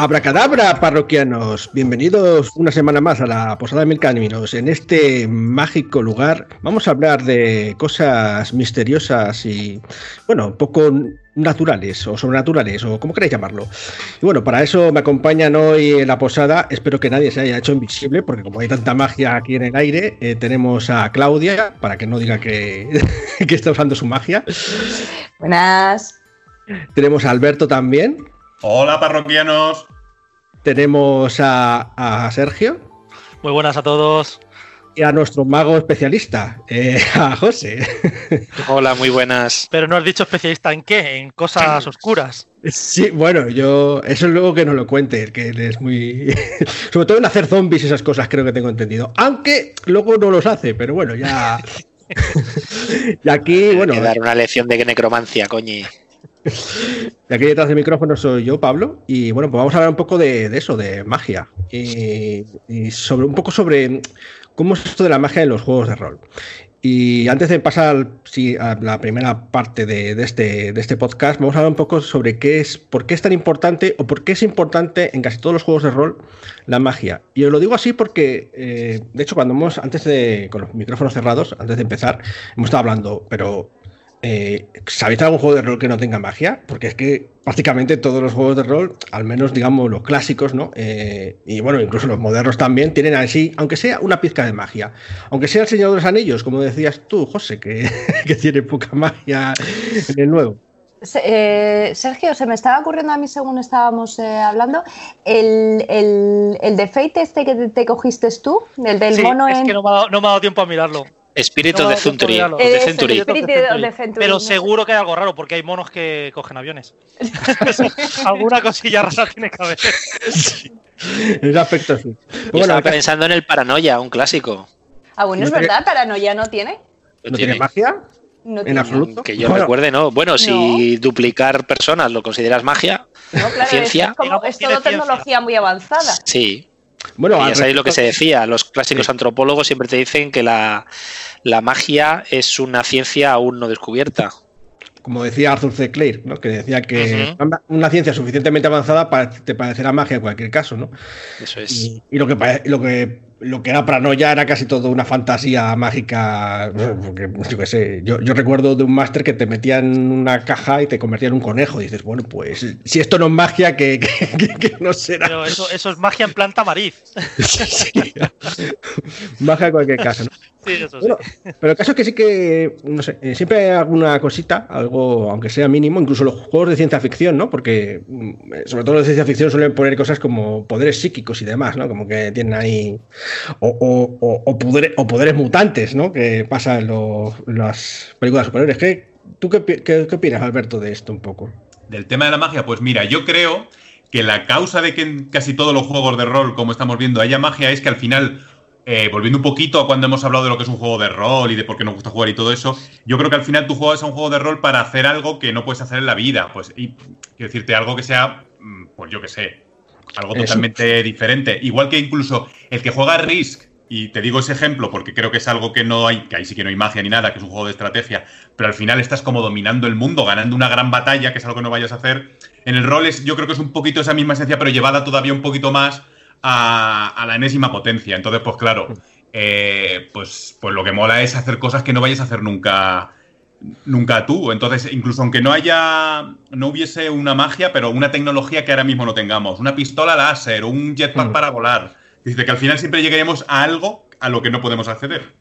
Abracadabra, parroquianos. Bienvenidos una semana más a la Posada de Mil Caminos. En este mágico lugar vamos a hablar de cosas misteriosas y, bueno, poco naturales o sobrenaturales o como queréis llamarlo. Y bueno, para eso me acompañan hoy en la posada. Espero que nadie se haya hecho invisible porque como hay tanta magia aquí en el aire, eh, tenemos a Claudia para que no diga que, que está usando su magia. Buenas. Tenemos a Alberto también. Hola parroquianos. Tenemos a, a Sergio. Muy buenas a todos. Y a nuestro mago especialista, eh, a José. Hola, muy buenas. Pero no has dicho especialista en qué, en cosas oscuras. Sí, bueno, yo. Eso es luego que no lo cuente, que es muy. Sobre todo en hacer zombies, esas cosas, creo que tengo entendido. Aunque luego no los hace, pero bueno, ya. y aquí, bueno. Hay que dar una lección de necromancia, coñi. Y aquí detrás del micrófono soy yo, Pablo, y bueno, pues vamos a hablar un poco de, de eso, de magia. Y, sobre un poco sobre cómo es esto de la magia en los juegos de rol. Y antes de pasar sí, a la primera parte de, de, este, de este podcast, vamos a hablar un poco sobre qué es, por qué es tan importante o por qué es importante en casi todos los juegos de rol la magia. Y os lo digo así porque, eh, de hecho, cuando hemos, antes de, con los micrófonos cerrados, antes de empezar, hemos estado hablando, pero eh, ¿Sabéis algún juego de rol que no tenga magia? Porque es que prácticamente todos los juegos de rol, al menos digamos los clásicos, ¿no? Eh, y bueno, incluso los modernos también, tienen así, aunque sea una pizca de magia. Aunque sea el Señor de los Anillos, como decías tú, José, que, que tiene poca magia en el nuevo. Eh, Sergio, se me estaba ocurriendo a mí según estábamos eh, hablando, el, el, el de Fate este que te, te cogiste tú, el del sí, mono es en... que no me, ha dado, no me ha dado tiempo a mirarlo. Espíritu No, de Century. no, de Pero seguro que hay algo raro porque hay monos que cogen aviones. Alguna cosilla rara tiene que haber. En ese aspecto sí. Bueno, estaba acá- pensando en el Paranoia, un clásico. Ah, bueno, es verdad, Paranoia no tiene. ¿No tiene magia? No En tiene. absoluto. Que yo Bueno. recuerde, ¿no? Bueno, si duplicar personas lo consideras magia, No, claro, Ciencia. Es, como, es todo ciencia. tecnología muy avanzada. sí. Bueno, Y ya sabéis lo que se decía. Los clásicos antropólogos siempre te dicen que la, la magia es una ciencia aún no descubierta. como decía Arthur C. Clarke, ¿no? que decía que Ujú. una- una ciencia suficientemente avanzada para te parecerá magia en cualquier caso, ¿no? Eso es. Y, y lo que lo que lo que era paranoia era casi todo una fantasía mágica, porque yo qué sé, yo, yo recuerdo de un máster que te metía en una caja y te convertía en un conejo y dices, bueno, pues si esto no es magia, ¿qué, qué- qué- qué no será? Pero eso, eso es magia en planta mariz. Sí. magia en cualquier caso, ¿no? Sí, eso sí. Bueno, pero el caso es que sí que, no sé, eh, siempre hay alguna cosita, algo, aunque sea mínimo, incluso los juegos de ciencia ficción, ¿no? Porque, mm, eh, sobre todo los de ciencia ficción suelen poner cosas como poderes psíquicos y demás, ¿no? Como que tienen ahí. O, o- o- o poderes, o poderes mutantes, ¿no? Que pasa en, los- en las películas superiores. ¿Qué, ¿Tú qué, qué- qué opinas, Alberto, de esto un poco? Del tema de la magia, pues mira, yo creo que la causa de que en casi todos los juegos de rol, como estamos viendo, haya magia es que al final, eh, volviendo un poquito a cuando hemos hablado de lo que es un juego de rol y de por qué nos gusta jugar y todo eso, yo creo que al final tú juegas a un juego de rol para hacer algo que no puedes hacer en la vida. Pues, y quiero decirte, algo que sea, mm, pues yo qué sé, algo Eso. totalmente diferente. Igual que incluso el que juega a Risk, y te digo ese ejemplo porque creo que es algo que no hay, que ahí sí que no hay magia ni nada, que es un juego de estrategia, pero al final estás como dominando el mundo, ganando una gran batalla, que es algo que no vayas a hacer. En el rol es, yo creo que es un poquito esa misma esencia, pero llevada todavía un poquito más a, a la enésima potencia. Entonces, pues claro, eh, pues, pues lo que mola es hacer cosas que no vayas a hacer nunca nunca tú. Entonces, incluso aunque no haya, no hubiese una magia, pero una tecnología que ahora mismo no tengamos, una pistola láser, un jetpack Mm. para volar, dice que al final siempre llegaremos a algo a lo que no podemos acceder.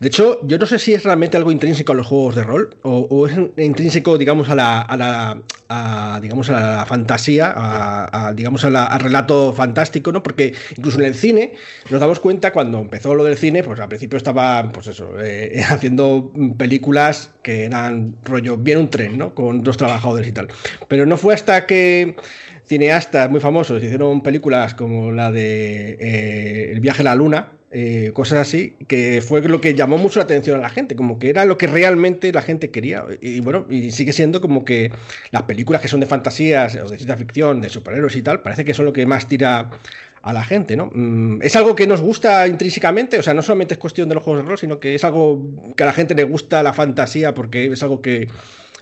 De hecho, yo no sé si es realmente algo intrínseco a los juegos de rol o, es intrínseco, digamos, a la, a la a, digamos, a la fantasía, a, a, digamos, a la- al relato fantástico, ¿no? Porque incluso en el cine nos damos cuenta cuando empezó lo del cine, pues al principio estaba, pues eso, eh, haciendo películas que eran rollo bien un tren, ¿no? Con dos trabajadores y tal. Pero no fue hasta que cineastas muy famosos hicieron películas como la de eh, El viaje a la luna, eh, cosas así, que fue lo que llamó mucho la atención a la gente, como que era lo que realmente la gente quería. Y, bueno, y sigue siendo como que las películas que son de fantasías o de ciencia ficción, de superhéroes y tal, parece que son lo que más tira a la gente, ¿no? Mm, Es algo que nos gusta intrínsecamente, o sea, no solamente es cuestión de los juegos de rol, sino que es algo que a la gente le gusta la fantasía porque es algo que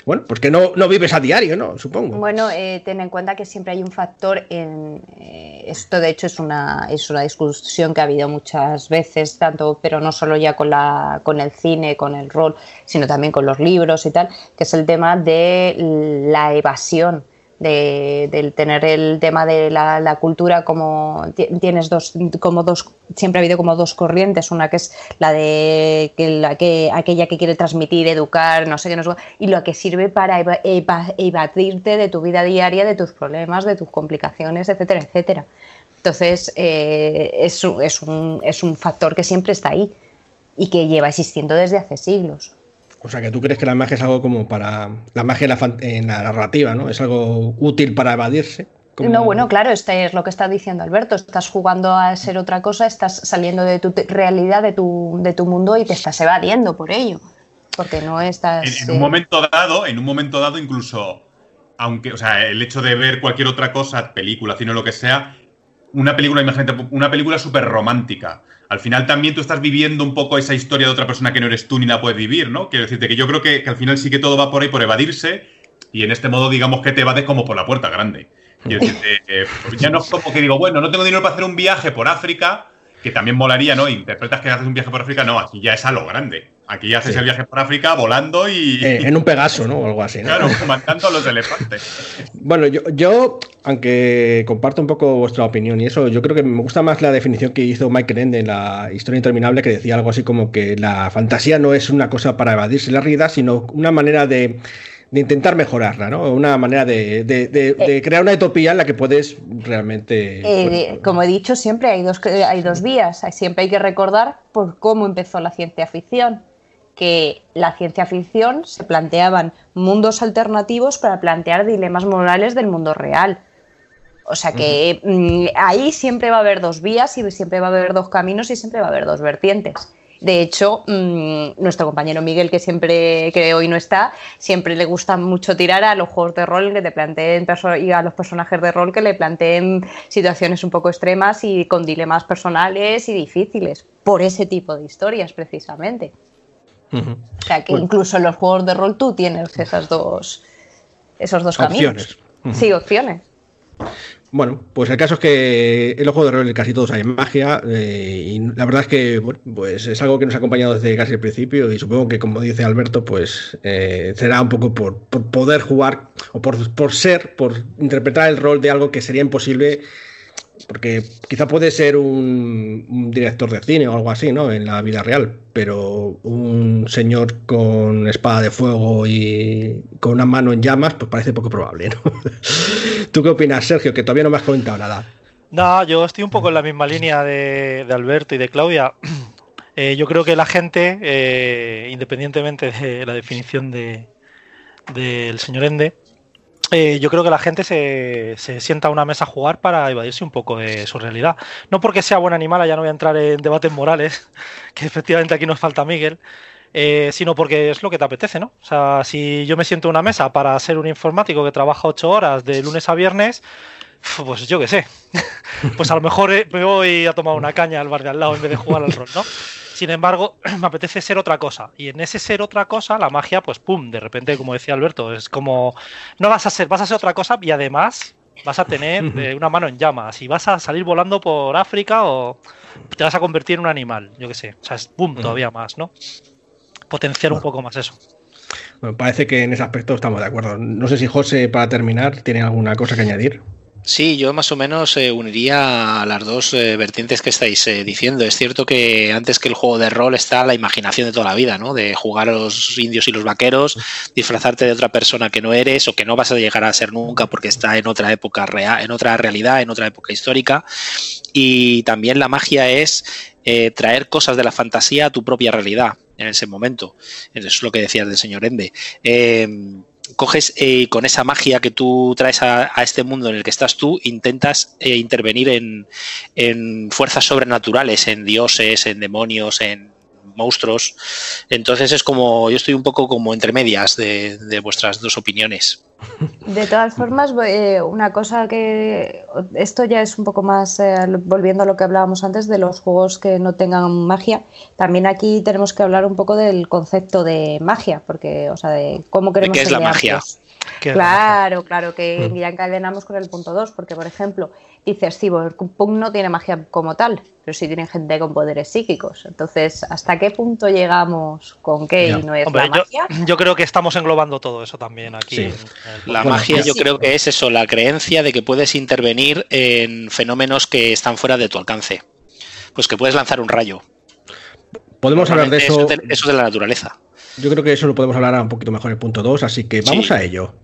bueno, pues que no, no vives a diario, ¿no? Supongo. Bueno, eh, ten en cuenta que siempre hay un factor en eh, esto de hecho es una, es una discusión que ha habido muchas veces, tanto, pero no solo ya con la, con el cine, con el rol, sino también con los libros y tal, que es el tema de la evasión de, del tener el tema de la, cultura como tienes dos como dos siempre ha habido como dos corrientes una que es la de que la que aquella que quiere transmitir educar no sé qué no y lo que sirve para evadirte de tu vida diaria de tus problemas de tus complicaciones etcétera etcétera. Entonces eh, es, es, un, es un factor que siempre está ahí y que lleva existiendo desde hace siglos o sea, que tú crees que la magia es algo como para. La magia en la, narrativa, ¿no? Es algo útil para evadirse. No, bueno, claro, este es lo que está diciendo Alberto. Estás jugando a ser otra cosa, estás saliendo de tu realidad, de tu, de tu mundo y te estás evadiendo por ello. Porque no estás. En, un momento dado, en un momento dado, incluso. Aunque, o sea, el hecho de ver cualquier otra cosa, película, cine o lo que sea, una película, imagínate, una película súper romántica al final también tú estás viviendo un poco esa historia de otra persona que no eres tú ni la puedes vivir, ¿no? Quiero decirte que yo creo que, al final sí que todo va por ahí, por evadirse, y en este modo digamos que te evades como por la puerta grande. Quiero decirte, eh, ya no es como que digo, bueno, no tengo dinero para hacer un viaje por África, que también molaría, ¿no? Interpretas que haces un viaje por África, no, aquí ya es a lo grande. Aquí ya haces el viaje por África volando y. Eh, en un Pegaso, ¿no? O algo así, ¿no? Claro, matando a los elefantes. Bueno, yo, yo, aunque comparto un poco vuestra opinión y eso, yo creo que me gusta más la definición que hizo Michael Ende en la historia interminable, que decía algo así como que la fantasía no es una cosa para evadirse la realidad, sino una manera de de intentar mejorarla, ¿no? Una manera de, eh. crear una utopía en la que puedes realmente. Eh, como he dicho, siempre hay dos, hay dos vías. Siempre hay que recordar por cómo empezó la ciencia ficción. Que la ciencia ficción se planteaban mundos alternativos para plantear dilemas morales del mundo real. O sea que mm, ahí siempre va a haber dos vías y siempre va a haber dos caminos y siempre va a haber dos vertientes. De hecho, mm, nuestro compañero Miguel, que siempre, que hoy no está, siempre le gusta mucho tirar a los juegos de rol que te planteen y a los personajes de rol que le planteen situaciones un poco extremas y con dilemas personales y difíciles, por ese tipo de historias precisamente. O sea que incluso en los juegos de rol tú tienes esas dos, esos dos caminos. Sí, opciones. Bueno, pues el caso es que el ojo de rol casi todos hay magia eh, y la verdad es que pues es algo que nos ha acompañado desde casi el principio y supongo que como dice Alberto pues eh, será un poco por, poder jugar o por, por ser, por interpretar el rol de algo que sería imposible porque quizá puede ser un, director de cine o algo así, ¿no? En la vida real, pero un señor con espada de fuego y con una mano en llamas, pues parece poco probable, ¿no? ¿Tú qué opinas, Sergio? Que todavía no me has comentado nada. No, yo estoy un poco en la misma línea de, Alberto y de Claudia. Eh, yo creo que la gente, eh, independientemente de la definición de, del señor Ende, eh, yo creo que la gente se, sienta a una mesa a jugar para evadirse un poco de su realidad. No porque sea buen animal, ya no voy a entrar en debates morales, que efectivamente aquí nos falta Miguel, eh, sino porque es lo que te apetece, ¿no? O sea, si yo me siento a una mesa para ser un informático que trabaja ocho horas de lunes a viernes, pues yo qué sé. pues a lo mejor eh, me voy a tomar una caña al bar de al lado en vez de jugar al rol, ¿no? Sin embargo, me apetece ser otra cosa. Y en ese ser otra cosa, la magia, pues pum, de repente, como decía Alberto, es como. No vas a ser, vas a ser otra cosa y además vas a tener eh, una mano en llamas y vas a salir volando por África o te vas a convertir en un animal, yo qué sé. O sea, es pum, todavía más, ¿no? Potenciar un poco más eso. Bueno, parece que en ese aspecto estamos de acuerdo. No sé si José, para terminar, tiene alguna cosa que añadir. Sí, yo más o menos eh, uniría a las dos eh, vertientes que estáis eh, diciendo. Es cierto que antes que el juego de rol está la imaginación de toda la vida, ¿no? De jugar a los indios y los vaqueros, disfrazarte de otra persona que no eres o que no vas a llegar a ser nunca porque está en otra época real, en otra realidad, en otra época histórica. Y también la magia es traer cosas de la fantasía a tu propia realidad en ese momento. Eso es lo que decías del señor Ende coges eh, con esa magia que tú traes a, este mundo en el que estás tú, intentas eh, intervenir en, fuerzas sobrenaturales, en dioses, en demonios, en monstruos. Entonces es como, yo estoy un poco como entre medias de, de vuestras dos opiniones. De todas formas, eh, una cosa que esto ya es un poco más eh, volviendo a lo que hablábamos antes de los juegos que no tengan magia. También aquí tenemos que hablar un poco del concepto de magia, porque, o sea, de cómo queremos ¿De qué es la magia? Claro, claro, que ya encadenamos con el punto 2, porque por ejemplo, dices, sí, Punk no tiene magia como tal, pero sí tiene gente con poderes psíquicos. Entonces, ¿hasta qué punto llegamos con qué y no es la magia? Yo, creo que estamos englobando todo eso también aquí. la magia yo creo que es eso, la creencia de que puedes intervenir en fenómenos que están fuera de tu alcance. Pues que puedes lanzar un rayo. Podemos hablar de eso. Eso es de la naturaleza. Yo creo que eso lo podemos hablar un poquito mejor en el punto 2, así que vamos a ello.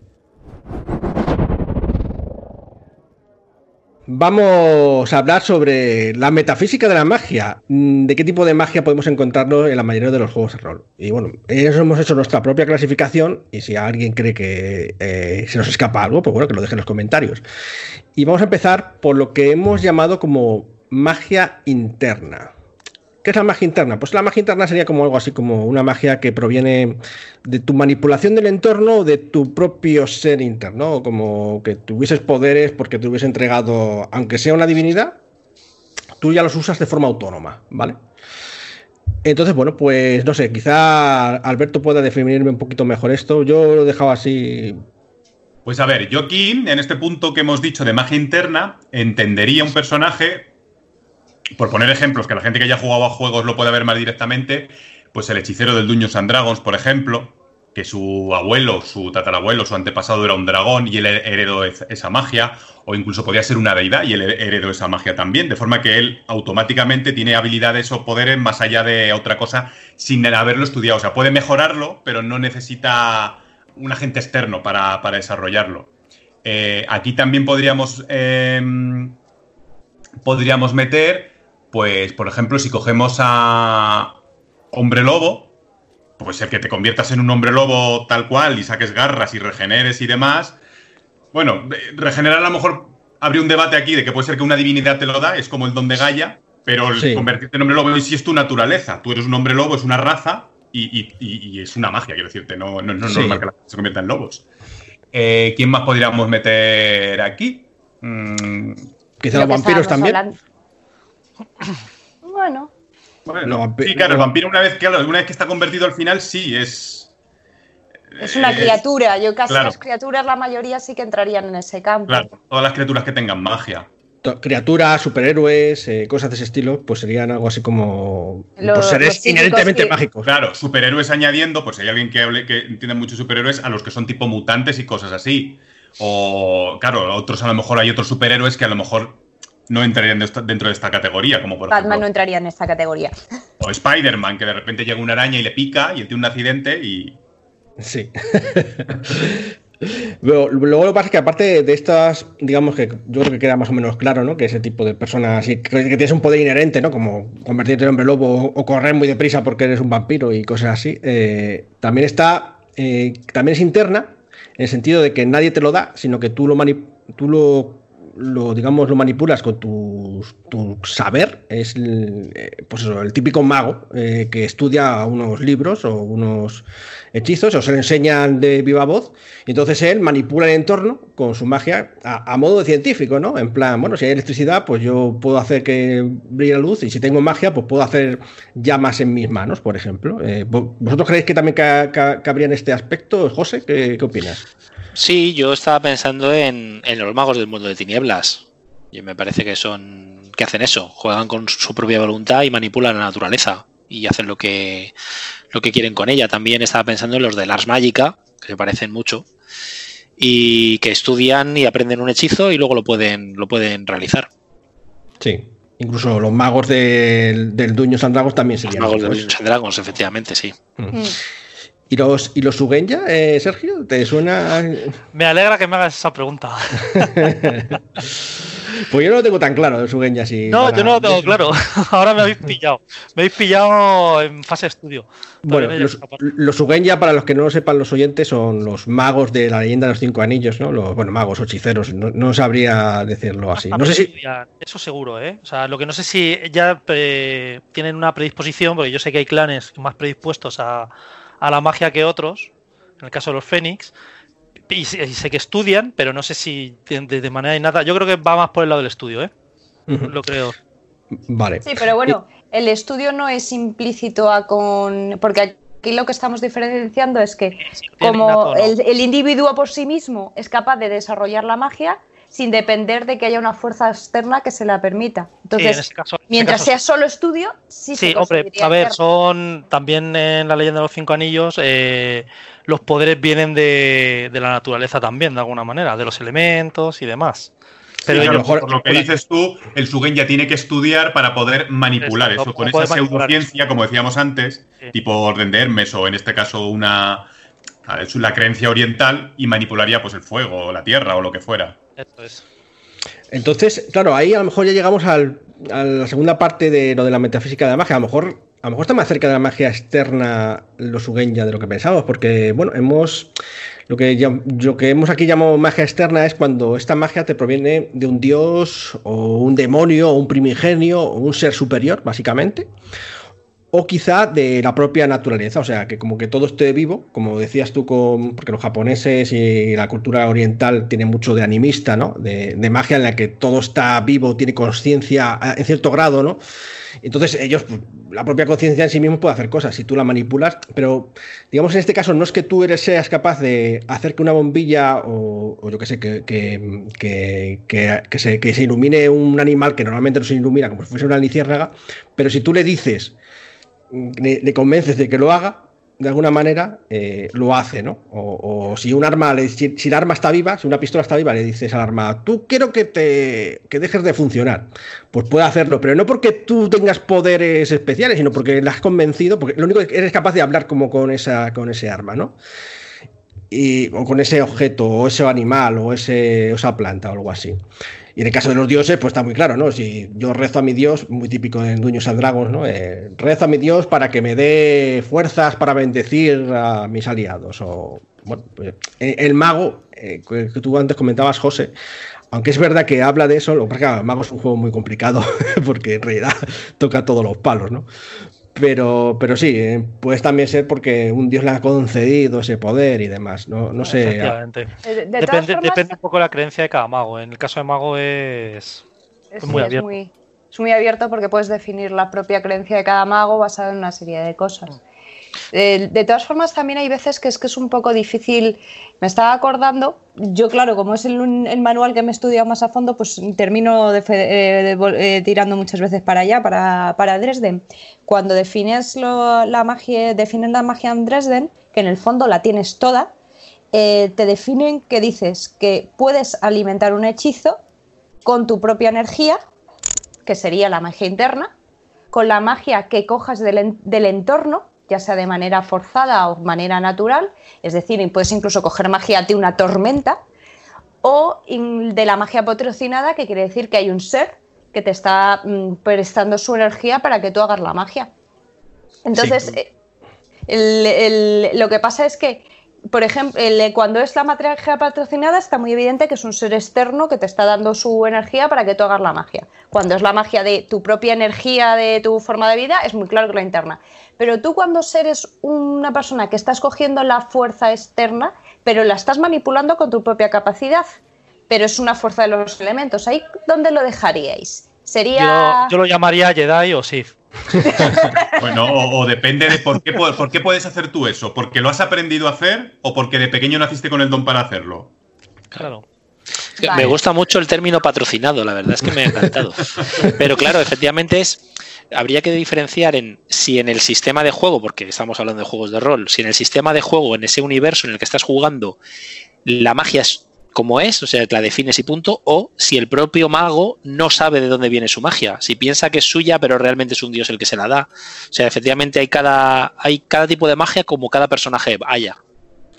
Vamos a hablar sobre la metafísica de la magia, mm, de qué tipo de magia podemos encontrarlo en la mayoría de los juegos de rol. Y bueno, eso hemos hecho nuestra propia clasificación y si alguien cree que eh, se nos escapa algo, pues bueno, que lo deje en los comentarios. Y vamos a empezar por lo que hemos llamado como magia interna. ¿Qué es la magia interna? Pues la magia interna sería como algo así como una magia que proviene de tu manipulación del entorno o de tu propio ser interno, como que tuvieses poderes porque te hubiese entregado, aunque sea una divinidad, tú ya los usas de forma autónoma, ¿vale? Entonces, bueno, pues no sé, quizá Alberto pueda definirme un poquito mejor esto. Yo lo he dejado así. Pues a ver, yo aquí, en este punto que hemos dicho de magia interna, entendería un personaje por poner ejemplos, que la gente que haya jugado a juegos lo puede ver más directamente, pues el hechicero del Dungeons and Dragons, por ejemplo, que su abuelo, su tatarabuelo, su antepasado era un dragón y él heredó esa magia, o incluso podía ser una deidad y él heredó esa magia también, de forma que él automáticamente tiene habilidades o poderes más allá de otra cosa sin haberlo estudiado. O sea, puede mejorarlo, pero no necesita un agente externo para, desarrollarlo. Eh, aquí también podríamos, em, podríamos meter pues, por ejemplo, si cogemos a hombre lobo, pues el que te conviertas en un hombre lobo tal cual y saques garras y regeneres y demás. Bueno, regenerar a lo mejor habría un debate aquí de que puede ser que una divinidad te lo da, es como el don de Gaia, pero convertirte en hombre lobo si es tu naturaleza. Tú eres un hombre lobo, es una raza y, es una magia, quiero decirte, no, no, es normal que la gente se convierta en lobos. Eh, ¿Quién más podríamos meter aquí? Mm, Quizá los vampiros también. Bueno. sí, claro, el vampiro una vez, que, una vez que está convertido al final, sí, es. Es una criatura. Yo casi las criaturas, la mayoría sí que entrarían en ese campo. Claro, todas las criaturas que tengan magia. Criaturas, superhéroes, eh, cosas de ese estilo, pues serían algo así como pues seres inherentemente mágicos. Claro, superhéroes añadiendo, pues hay alguien que hable que entiende mucho superhéroes, a los que son tipo mutantes y cosas así. O, claro, otros a lo mejor hay otros superhéroes que a lo mejor no entrarían dentro de esta categoría, como por Batman no entraría en esta categoría. O Spider-Man, que de repente llega una araña y le pica y él tiene un accidente y. Sí. Luego, lo que pasa es que aparte de estas, digamos que yo creo que queda más o menos claro, ¿no? Que ese tipo de personas que, tienes un poder inherente, ¿no? Como convertirte en hombre lobo o correr muy deprisa porque eres un vampiro y cosas así. Eh, también está, eh, también es interna, en el sentido de que nadie te lo da, sino que tú lo, tú lo lo digamos lo manipulas con tu, saber es el, eh, pues el típico mago eh, que estudia unos libros o unos hechizos o se le enseñan de viva voz y entonces él manipula el entorno con su magia a, modo de científico no en plan bueno si hay electricidad pues yo puedo hacer que brille la luz y si tengo magia pues puedo hacer llamas en mis manos por ejemplo. Eh, vosotros creéis que también cabría en este aspecto José qué, qué opinas Sí, yo estaba pensando en, los magos del mundo de tinieblas. Y me parece que son. que hacen eso. Juegan con su propia voluntad y manipulan la naturaleza. Y hacen lo que, lo que quieren con ella. También estaba pensando en los de Lars Magica, que se parecen mucho. Y que estudian y aprenden un hechizo y luego lo pueden, lo pueden realizar. Sí. Incluso los magos del, del Dungeons and también serían. Los magos del Dungeons and Dragons, efectivamente, sí. Mm. ¿Y los, y los Sugenya, eh, Sergio? ¿Te suena? Me alegra que me hagas esa pregunta. Pues yo no lo tengo tan claro, Sugenya, si. No, para- yo no lo tengo claro. Ahora me habéis pillado. Me habéis pillado en fase de estudio. Bueno, Todavía los, los Sugenya, para los que no lo sepan los oyentes, son los magos de la leyenda de los cinco anillos, ¿no? Los, bueno, magos hechiceros, no, no sabría decirlo así. No sé si. Eso seguro, ¿eh? O sea, lo que no sé si ya eh, tienen una predisposición, porque yo sé que hay clanes más predispuestos a, a la magia que otros, en el caso de los Fénix, y, sé- y sé que estudian, pero no sé si de, de- de manera innata. Yo creo que va más por el lado del estudio, ¿eh? Lo creo. Vale. Sí, pero bueno, el estudio no es implícito a con. Porque aquí lo que estamos diferenciando es que, como innato o no. el, el individuo por sí mismo es capaz de desarrollar la magia sin depender de que haya una fuerza externa que se la permita. Sí, Entonces, en ese caso- en ese mientras caso sea solo estudio, sí, Sí, se hombre, a ver, son también en la leyenda de los cinco anillos, eh, los poderes vienen de, de la naturaleza también, de alguna manera, de los elementos y demás. Pero Sí, claro, ellos- mejor- por lo que dices tú, el Sugen ya tiene que estudiar para poder manipular Exacto, eso, con esa pseudociencia, como decíamos antes, Sí. tipo orden de Hermes o en este caso una a la creencia oriental y manipularía pues el fuego o la tierra o lo que fuera. Entonces, claro, ahí a lo mejor ya llegamos al- a la segunda parte de lo de la metafísica de la magia. A lo mejor, a lo mejor está más cerca de la magia externa los Ugenya de lo que pensamos, porque, bueno, hemos. Lo que, llam- lo que hemos aquí llamado magia externa es cuando esta magia te proviene de un dios o un demonio o un primigenio o un ser superior, básicamente. O quizá de la propia naturaleza, o sea, que como que todo esté vivo, como decías tú, porque los japoneses y la cultura oriental tiene mucho de animista, ¿no? De, magia en la que todo está vivo, tiene conciencia a- en cierto grado, ¿no? Entonces ellos, pues, la propia conciencia en sí mismo puede hacer cosas si tú la manipulas, pero digamos en este caso no es que tú eres, seas capaz de hacer que una bombilla o, o yo qué sé, que, se, ilumine un animal que normalmente no se ilumina como si fuese una luciérnaga, pero si tú le dices le, convences de que lo haga, de alguna manera eh, lo hace, ¿no? O, si un arma, si, el arma está viva, si una pistola está viva, le dices al arma, tú quiero que te que dejes de funcionar. Pues puede hacerlo, pero no porque tú tengas poderes especiales, sino porque la has convencido, porque lo único que eres capaz de hablar como con esa con ese arma, ¿no? Y, o con ese objeto, o ese animal, o esa planta, o algo así. Y en el caso de los dioses, pues está muy claro, ¿no? Si yo rezo a mi dios, muy típico en Dueños and Dragons, ¿no? Eh, rezo a mi dios para que me dé fuerzas para bendecir a mis aliados. O, bueno, pues, eh, el mago, eh, que tú antes comentabas, José, aunque es verdad que habla de eso, lo que pasa es que el mago es un juego muy complicado, porque en realidad toca todos los palos, ¿no? Pero, pero sí, eh, puede también ser porque un dios le ha concedido ese poder y demás. No, no sé. Efectivamente. De, de todas Depende, formas, depende un poco de la creencia de cada mago. En el caso de mago es. es, muy es abierto. muy, es muy abierto porque puedes definir la propia creencia de cada mago basada en una serie de cosas. Eh, de todas formas, también hay veces que es que es un poco difícil. Me estaba acordando, yo, claro, como es el, manual que me he estudiado más a fondo, pues termino eh, eh, tirando muchas veces para allá, para, para Dresden. Cuando defines la magia, defines la magia en Dresden, que en el fondo la tienes toda, te definen que dices que puedes alimentar un hechizo con tu propia energía, que sería la magia interna, con la magia que cojas del entorno, ya sea de manera forzada o manera natural, es decir, puedes incluso coger magia de una tormenta, o de la magia patrocinada, que quiere decir que hay un ser que te está mm, prestando su energía para que tú hagas la magia. Entonces, Sí. eh, el- el- lo que pasa es que, por ejemplo, el- cuando es la magia patrocinada está muy evidente que es un ser externo que te está dando su energía para que tú hagas la magia. Cuando es la magia de tu propia energía, de tu forma de vida, es muy claro que la interna. Pero tú cuando eres una persona que estás cogiendo la fuerza externa, pero la estás manipulando con tu propia capacidad, pero es una fuerza de los elementos, ¿ahí dónde lo dejaríais? Sería... Yo, yo lo llamaría Jedi o Sith. Bueno, o, o depende de por qué, pu- por qué puedes hacer tú eso. ¿Porque lo has aprendido a hacer o porque de pequeño naciste con el don para hacerlo? Claro. Vale. Me gusta mucho el término patrocinado, la verdad es que me ha encantado. Pero claro, efectivamente es. Habría que diferenciar en si en el sistema de juego, porque estamos hablando de juegos de rol, si en el sistema de juego, en ese universo en el que estás jugando, la magia es como es, o sea, la defines y punto, o si el propio mago no sabe de dónde viene su magia, si piensa que es suya, pero realmente es un dios el que se la da. O sea, efectivamente hay cada, hay cada tipo de magia como cada personaje haya.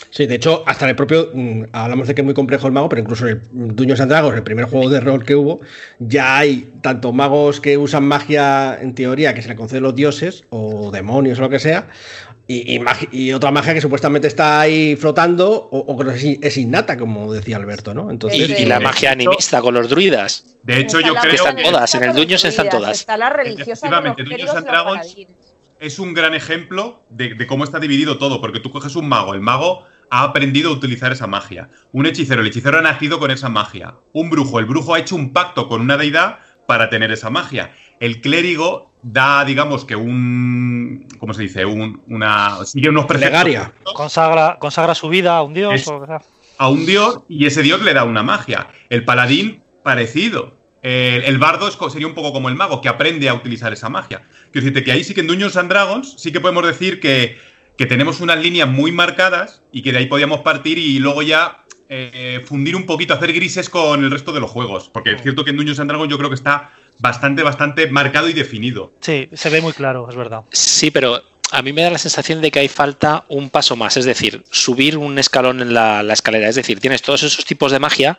Sí, de hecho, hasta el propio, mm, hablamos de que es muy complejo el mago, pero incluso en el Dungeons and Dragons, el primer juego de rol que hubo, ya hay tanto magos que usan magia en teoría que se le conceden los dioses o demonios o lo que sea, y, y magi- y otra magia que supuestamente está ahí flotando o, o que es, es innata, como decía Alberto, ¿no? Entonces, Y, y la magia animista con los druidas. De hecho, Está yo creo magia están que todas, en el Dungeons están todas. Está la religiosa de los Efectivamente, and Dragons paladines. es un gran ejemplo de, de cómo está dividido todo, porque tú coges un mago, el mago ha aprendido a utilizar esa magia. Un hechicero, el hechicero ha nacido con esa magia. Un brujo, el brujo ha hecho un pacto con una deidad para tener esa magia. El clérigo da, digamos que un. ¿Cómo se dice? Un, una. Sigue unos preceptos. Consagra, consagra su vida a un dios. Es- o a un dios y ese dios le da una magia. El paladín, parecido. El, el bardo es sería un poco como el mago, que aprende a utilizar esa magia. Quiero decirte que ahí sí que en Dungeons and Dragons sí que podemos decir que, que tenemos unas líneas muy marcadas y que de ahí podíamos partir y luego ya eh, fundir un poquito, hacer grises con el resto de los juegos. Porque es cierto que en Dungeons and Dragons yo creo que está bastante, bastante marcado y definido. Sí, se ve muy claro, es verdad. Sí, pero a mí me da la sensación de que hay falta un paso más, es decir, subir un escalón en la, la escalera. Es decir, tienes todos esos tipos de magia,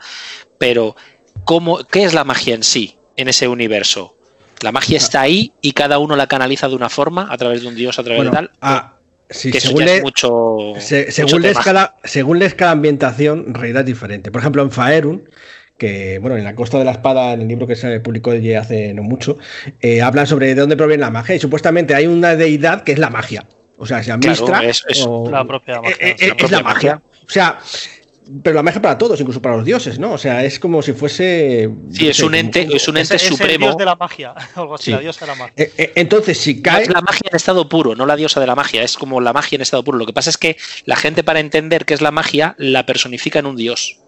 pero ¿cómo, ¿qué es la magia en sí, en ese universo? La magia está ahí y cada uno la canaliza de una forma, a través de un dios, a través bueno, de tal. ah, sí, que según, ya le- es mucho. se- mucho según, les tema. cada, según les cada ambientación, en realidad es diferente. Por ejemplo, en Faerun, que bueno, en la Costa de la Espada, en el libro que se publicó ya hace no mucho, eh, hablan sobre de dónde proviene la magia y supuestamente hay una deidad que es la magia. O sea, se Claro, Mistra es- es o- la propia magia, eh, eh, es la es propia la magia. O sea, pero la magia para todos, incluso para los dioses, ¿no? O sea, es como si fuese. Sí, es sé, un como- ente, es un ente Es, es el supremo. dios de la magia, algo así, Sí. la diosa de la magia. Eh, eh, entonces, si No cae. es la magia en estado puro, no la diosa de la magia, es como la magia en estado puro. Lo que pasa es que la gente para entender qué es la magia la personifica en un dios.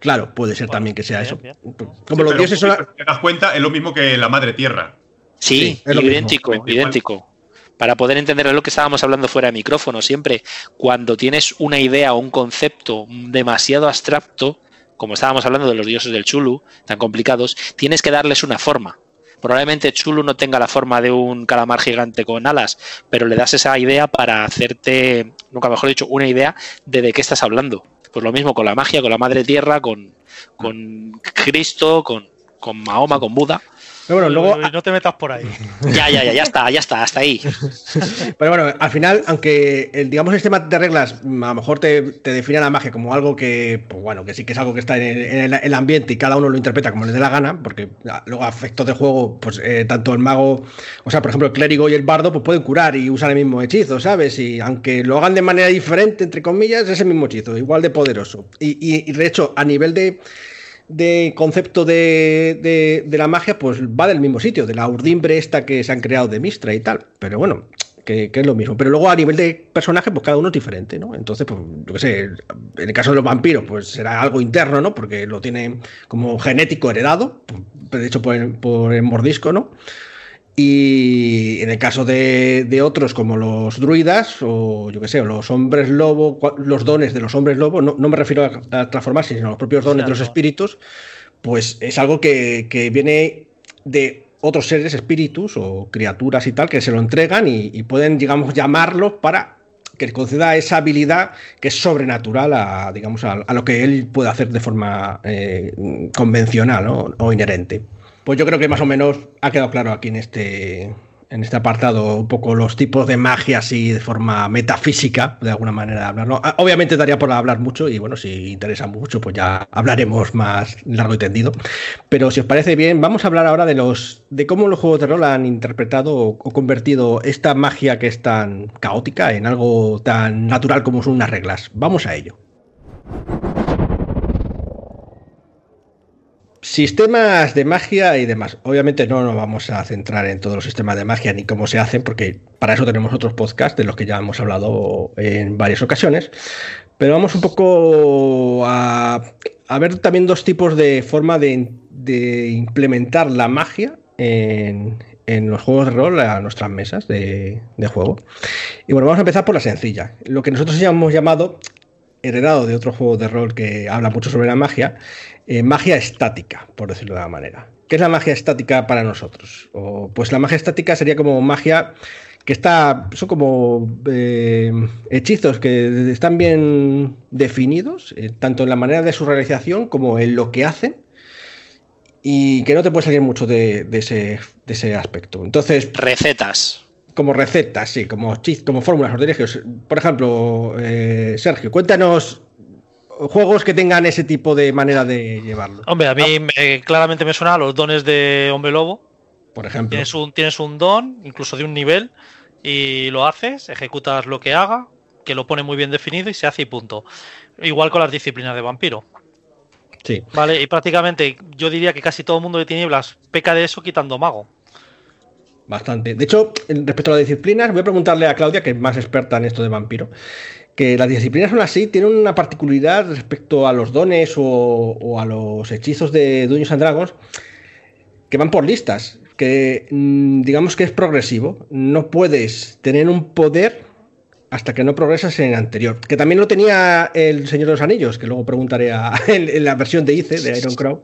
Claro, puede ser Bueno, también que sea bien, eso. bien. Como Sí, los pero dioses son. si te das cuenta, es lo mismo que la madre tierra. Sí, Sí, es lo mismo. idéntico, idéntico. Para poder entender lo que estábamos hablando fuera de micrófono, siempre cuando tienes una idea o un concepto demasiado abstracto, como estábamos hablando de los dioses del Chulu, tan complicados, tienes que darles una forma. Probablemente Chulu no tenga la forma de un calamar gigante con alas, pero le das esa idea para hacerte, nunca mejor dicho, una idea de de qué estás hablando. Pues lo mismo con la magia, con la madre tierra, con, con Cristo, con, con Mahoma, con Buda. Pero bueno, luego, Uy, uy, no te metas por ahí. Ya, ya, ya, ya está, ya está, hasta ahí. Pero bueno, al final, aunque el, digamos, el sistema de reglas mm, a lo mejor te, te define la magia como algo que, pues bueno, que sí que es algo que está en el, en el- el ambiente y cada uno lo interpreta como le dé la gana, porque luego a efectos de juego, pues eh, tanto el mago, o sea, por ejemplo, el clérigo y el bardo, pues pueden curar y usar el mismo hechizo, ¿sabes? Y aunque lo hagan de manera diferente, entre comillas, es el mismo hechizo, igual de poderoso. Y, y- y de hecho, a nivel de de concepto de, de- de la magia, pues va del mismo sitio, de la urdimbre esta que se han creado de Mistra y tal. Pero bueno, que, es lo mismo. Pero luego a nivel de personaje, pues cada uno es diferente, ¿no? Entonces, pues, yo qué sé, en el caso de los vampiros, pues será algo interno, ¿no? Porque lo tiene como genético heredado, de hecho por el mordisco, ¿no? Y en el caso de, de otros como los druidas o yo qué sé, los hombres lobo, los dones de los hombres lobo, no, no me refiero a, a transformarse, sino a los propios dones de los espíritus, pues es algo que, que viene de otros seres, espíritus o criaturas y tal, que se lo entregan y, y pueden, digamos, llamarlo para que conceda esa habilidad que es sobrenatural a, digamos, a, a lo que él puede hacer de forma eh, convencional ¿no? o inherente. Pues yo creo que más o menos ha quedado claro aquí en este, en este apartado un poco los tipos de magia así de forma metafísica, de alguna manera de hablarlo. Ah, Obviamente daría por hablar mucho y bueno, si interesa mucho, pues ya hablaremos más largo y tendido. Pero si os parece bien, vamos a hablar ahora de los de cómo los juegos de rol han interpretado o, o convertido esta magia que es tan caótica en algo tan natural como son unas reglas. Vamos a ello. Sistemas de magia y demás. Obviamente no nos vamos a centrar en todos los sistemas de magia ni cómo se hacen, porque para eso tenemos otros podcasts de los que ya hemos hablado en varias ocasiones. Pero vamos un poco a, ver también dos tipos de forma de, implementar la magia en, en los juegos de rol a nuestras mesas de juego. Y bueno, vamos a empezar por la sencilla. Lo que nosotros ya hemos llamado heredado de otro juego de rol que habla mucho sobre la magia, eh, magia estática, por decirlo de alguna manera. ¿Qué es la magia estática para nosotros? Pues la magia estática sería como magia que está, son como eh, hechizos que están bien definidos, eh, tanto en la manera de su realización como en lo que hacen, y que no te puede salir mucho de ese aspecto. Entonces. Recetas. Como recetas, sí, como, como fórmulas Por ejemplo, eh, Sergio, cuéntanos juegos que tengan ese tipo de manera de llevarlo. Hombre, a mí claramente me suena a los dones de Hombre Lobo. Por ejemplo. Tienes un, tienes un don, incluso de un nivel, y lo haces, ejecutas lo que haga, que lo pone muy bien definido y se hace y punto. Igual con las disciplinas de vampiro. Sí. Vale, y prácticamente yo diría que casi todo el mundo de tinieblas peca de eso quitando mago. Bastante. De hecho, respecto a las disciplinas, voy a preguntarle a Claudia, que es más experta en esto de vampiro, que las disciplinas son así, tienen una particularidad respecto a los dones o, a los hechizos de Dueños and Dragons, que van por listas, que mm, digamos que es progresivo. No puedes tener un poder hasta que no progresas en el anterior. Que también lo tenía el Señor de los Anillos, que luego preguntaré en, la versión de ICE, de Iron Crow,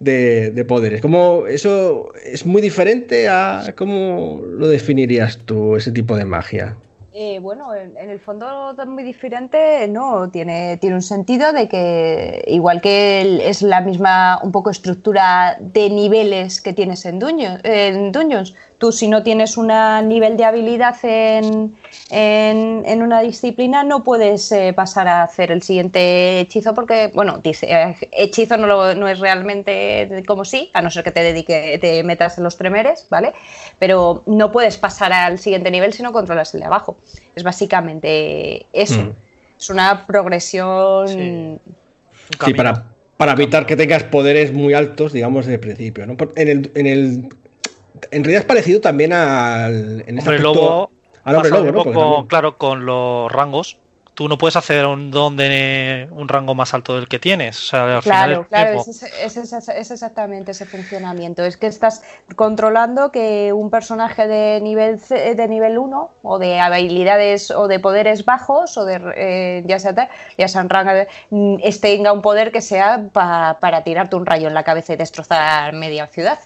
de, de, poderes. ¿Cómo eso es muy diferente a cómo lo definirías tú, ese tipo de magia? Eh, bueno, en, el fondo es muy diferente, no, tiene, tiene un sentido de que igual que es la misma un poco estructura de niveles que tienes en Dungeons, en Dungeons tú si no tienes un nivel de habilidad en, en, una disciplina no puedes eh, pasar a hacer el siguiente hechizo porque, bueno, dice, eh, hechizo no, no es realmente como sí, a no ser que te dedique, te metas en los tremeres, ¿vale? Pero no puedes pasar al siguiente nivel si no controlas el de abajo. Es básicamente eso. Mm. Es una progresión... Sí. para, para evitar que tengas poderes muy altos, digamos, desde el principio. ¿no? En el, en el en realidad es parecido también al. En este lobo, al hombre lobo, claro, con los rangos. Tú no puedes hacer un don de un rango más alto del que tienes. claro, claro, es, es, exactamente ese funcionamiento. Es que estás controlando que un personaje de nivel de nivel 1 o de habilidades o de poderes bajos o de eh, ya sea ya sean rangos mm, tenga un poder que sea para tirarte un rayo en la cabeza y destrozar media ciudad.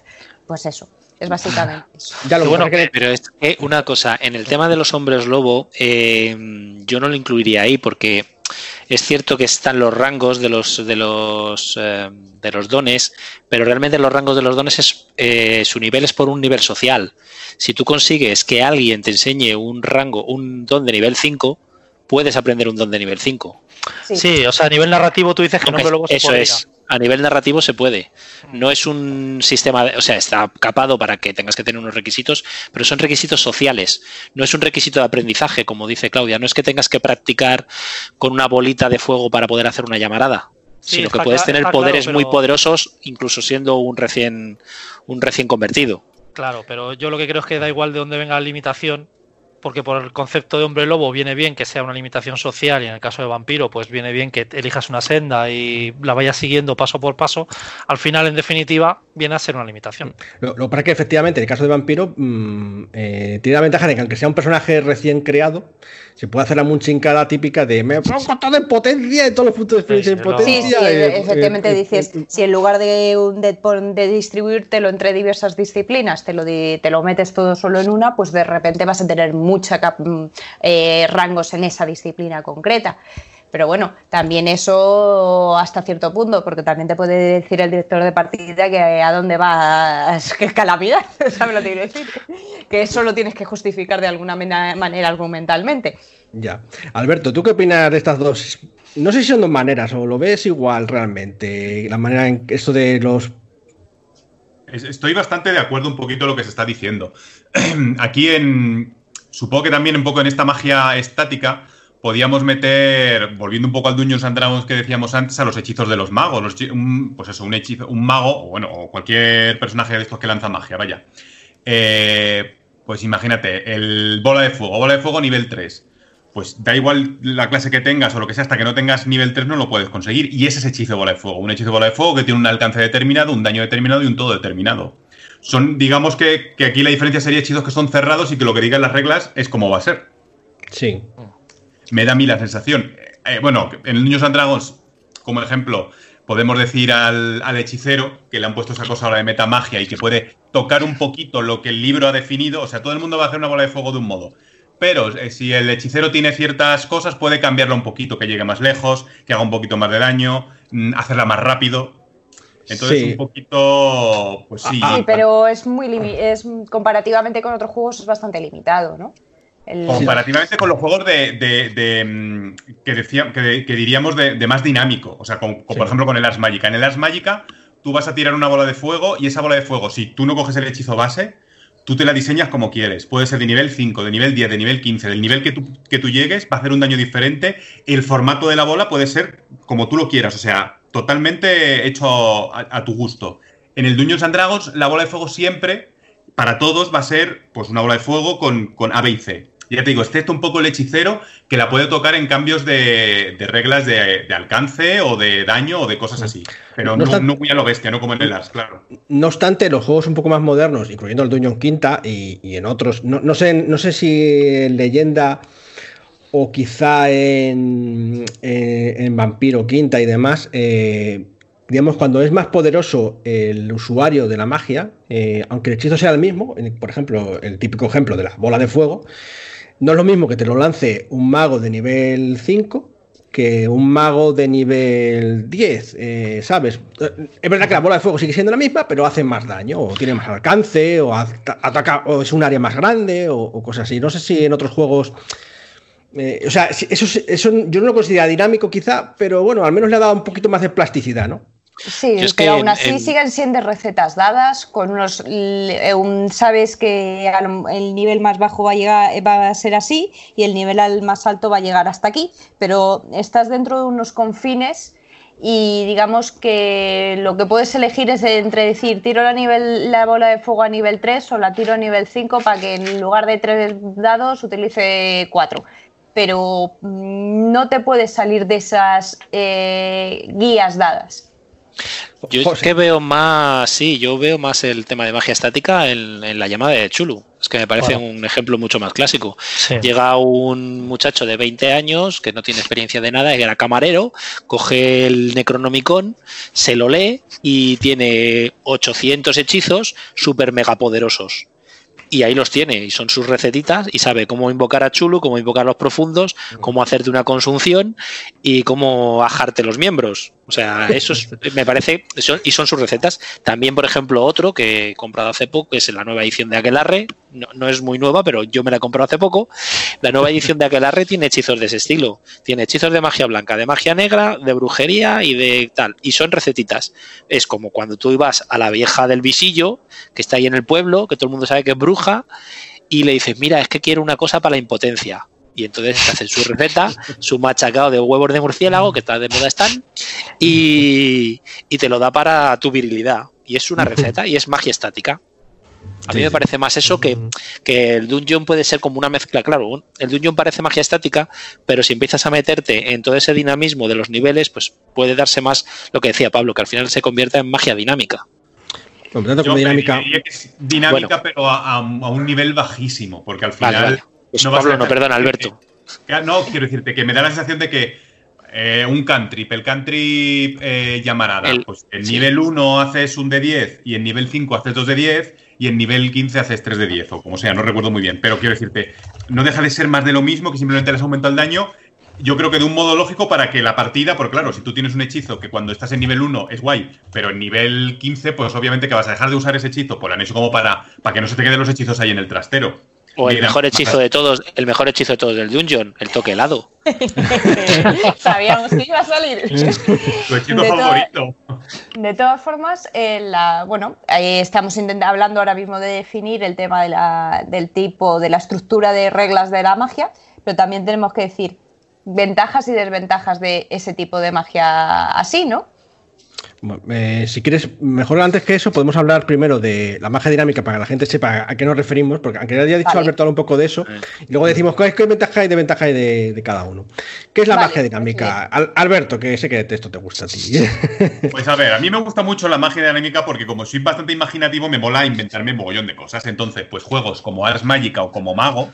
Pues eso. Es básicamente eso. bueno, pero es que una cosa, en el tema de los hombres lobo, eh, yo no lo incluiría ahí porque es cierto que están los rangos de los de los eh, de los dones, pero realmente los rangos de los dones es eh, su nivel es por un nivel social. Si tú consigues que alguien te enseñe un rango, un don de nivel 5, puedes aprender un don de nivel 5. Sí. o sea, a nivel narrativo tú dices que no lobo se Eso es a nivel narrativo se puede. No es un sistema, o sea, está capado para que tengas que tener unos requisitos, pero son requisitos sociales. No es un requisito de aprendizaje, como dice Claudia. No es que tengas que practicar con una bolita de fuego para poder hacer una llamarada, sino que puedes tener poderes muy poderosos, incluso siendo un recién, un recién convertido. Claro, pero yo lo que creo es que da igual de dónde venga la limitación, porque por el concepto de hombre lobo viene bien que sea una limitación social y en el caso de vampiro pues viene bien que elijas una senda y la vayas siguiendo paso por paso, al final en definitiva viene a ser una limitación. Lo, que pasa es que efectivamente en el caso de vampiro mm, eh, tiene la ventaja de que aunque sea un personaje recién creado, se puede hacer la munchincada típica de me pongo todo en potencia y todos los puntos de experiencia en potencia. Sí, eh, efectivamente eh, dices, si en lugar de, de, de, distribuírtelo entre diversas disciplinas te lo, te lo metes todo solo en una, pues de repente vas a tener muchos mm, eh, rangos en esa disciplina concreta. Pero bueno, también eso hasta cierto punto, porque también te puede decir el director de partida que a dónde va, que es calamidad, ¿sabes lo que quiero decir? Que eso lo tienes que justificar de alguna manera argumentalmente. Ya. Alberto, ¿tú qué opinas de estas dos? No sé si son dos maneras o lo ves igual realmente, la manera en eso de los Estoy bastante de acuerdo un poquito lo que se está diciendo. Aquí en, Supongo que también un poco en esta magia estática podíamos meter, volviendo un poco al Dungeons and que decíamos antes, a los hechizos de los magos. pues eso, un hechizo, un mago, o bueno, o cualquier personaje de estos que lanza magia, vaya. Eh, pues imagínate, el bola de fuego, bola de fuego nivel 3. Pues da igual la clase que tengas o lo que sea, hasta que no tengas nivel 3 no lo puedes conseguir. Y ese es hechizo de bola de fuego. Un hechizo de bola de fuego que tiene un alcance determinado, un daño determinado y un todo determinado son, digamos que, aquí la diferencia sería hechizos que son cerrados y que lo que digan las reglas es como va a ser. Sí. Me da a mí la sensación. Eh, bueno, en el Niños and Dragons, como ejemplo, podemos decir al, hechicero que le han puesto esa cosa ahora de metamagia y que puede tocar un poquito lo que el libro ha definido. O sea, todo el mundo va a hacer una bola de fuego de un modo. Pero eh, si el hechicero tiene ciertas cosas, puede cambiarla un poquito, que llegue más lejos, que haga un poquito más de daño, mm, hacerla más rápido. Entonces, Sí. un poquito. Pues sí. Sí, pero es muy es comparativamente con otros juegos es bastante limitado, ¿no? El- Comparativamente con los juegos de, de- de, mm, que, decía, que, que diríamos de, de más dinámico, o sea, con- con, Sí. por ejemplo con el Ars Magica. En el Ars Magica tú vas a tirar una bola de fuego y esa bola de fuego, si tú no coges el hechizo base, tú te la diseñas como quieres. Puede ser de nivel 5, de nivel 10, de nivel 15, del nivel que tú, que tú llegues, va a hacer un daño diferente. El formato de la bola puede ser como tú lo quieras, o sea, totalmente hecho a, a tu gusto. En el Dungeons and Dragons, la bola de fuego siempre, para todos, va a ser pues una bola de fuego con, con A, B y C. Ya te digo, excepto un poco el hechicero, que la puede tocar en cambios de, de reglas de, de alcance o de daño o de cosas así. Pero No no, muy a lo bestia, no como en el Ars, claro. No obstante, los juegos un poco más modernos, incluyendo el Dungeon Quinta y, y en otros, no, no sé, no sé si en Leyenda o quizá en, en- Vampiro Quinta y demás, eh, digamos, cuando es más poderoso el usuario de la magia, eh, aunque el hechizo sea el mismo, por ejemplo, el típico ejemplo de la bola de fuego, no es lo mismo que te lo lance un mago de nivel 5 que un mago de nivel 10, eh, ¿sabes? Eh, Es verdad que la bola de fuego sigue siendo la misma, pero hace más daño, o tiene más alcance, o ata- ataca, o es un área más grande, o cosas así. No sé si en otros juegos. Eh, o sea, eso, es- eso yo no lo considero dinámico, quizá, pero bueno, al menos le ha dado un poquito más de plasticidad, ¿no? Sí, es que pero aún así en- siguen siendo recetas dadas, con unos eh, un- sabes que el nivel más bajo va a llegar va a ser así y el nivel al más alto va a llegar hasta aquí, pero estás dentro de unos confines y digamos que lo que puedes elegir es entre decir tiro la nivel la bola de fuego a nivel 3 o la tiro a nivel 5 para que en lugar de tres dados utilice 4 pero mm, no te puedes salir de esas eh, guías dadas. Yo es José. que veo más, sí, yo veo más el tema de magia estática en, en la llamada de Chulu. Es que me parece Bueno. un ejemplo mucho más clásico. Sí. Llega un muchacho de 20 años que no tiene experiencia de nada, que era camarero, coge el Necronomicon, se lo lee y tiene 800 hechizos súper mega poderosos. Y ahí los tiene, y son sus recetitas, y sabe cómo invocar a Chulu, cómo invocar los profundos, cómo hacerte una consunción y cómo ajarte los miembros. O sea, eso es- me parece, son- y son sus recetas. También, por ejemplo, otro que he comprado hace poco, que es la nueva edición de Aquelarre, no, no es muy nueva, pero yo me la he comprado hace poco. La nueva edición de Aquelarre tiene hechizos de ese estilo. Tiene hechizos de magia blanca, de magia negra, de brujería y de tal. Y son recetitas. Es como cuando tú ibas a la vieja del visillo, que está ahí en el pueblo, que todo el mundo sabe que es bruja, y le dices, mira, es que quiero una cosa para la impotencia. Y entonces te hacen su receta, su machacado de huevos de murciélago, que está de moda están, y, y te lo da para tu virilidad. Y es una receta y es magia estática. A mí me parece más eso que, que el dungeon puede ser como una mezcla. Claro, el dungeon parece magia estática, pero si empiezas a meterte en todo ese dinamismo de los niveles, pues puede darse más lo que decía Pablo, que al final se convierta en magia dinámica. Yo como dinámica. Bueno. pero a, a- un nivel bajísimo, porque al Vale, final. vale. Pues no Pablo, no, perdona, Alberto. Que- No, quiero decirte que me da la sensación de que eh, un cantrip, el cantrip eh, llamarada, El- pues en sí. nivel 1 haces un de 10 y en nivel 5 haces 2 de 10 y en nivel 15 haces 3 de 10 o como sea, no recuerdo muy bien, pero quiero decirte, no deja de ser más de lo mismo que simplemente les aumenta el daño. Yo creo que de un modo lógico para que la partida, porque claro, si tú tienes un hechizo que cuando estás en nivel 1 es guay, pero en nivel 15, pues obviamente que vas a dejar de usar ese hechizo, lo han hecho como para, para que no se te queden los hechizos ahí en el trastero. O el Mira, mejor hechizo de todos, el mejor hechizo de todos del dungeon, el toque helado. Sabíamos que iba a salir. Tu hechizo De todas- favorito. De todas formas, eh, la, bueno, ahí estamos intenta- hablando ahora mismo de definir el tema de la- del tipo, de la estructura de reglas de la magia, pero también tenemos que decir ventajas y desventajas de ese tipo de magia así, ¿no? Eh, si quieres, mejor antes que eso, podemos hablar primero de la magia dinámica para que la gente sepa a qué nos referimos, porque aunque ya haya dicho Vale. Alberto un poco de eso, y luego decimos qué, qué ventaja hay de ventaja hay de, de cada uno. ¿Qué es la Vale, magia dinámica? Al- Alberto, que sé que esto te gusta a ti. Pues a ver, a mí me gusta mucho la magia dinámica porque como soy bastante imaginativo me mola inventarme un mogollón de cosas. Entonces, pues juegos como Ars Magica o como Mago,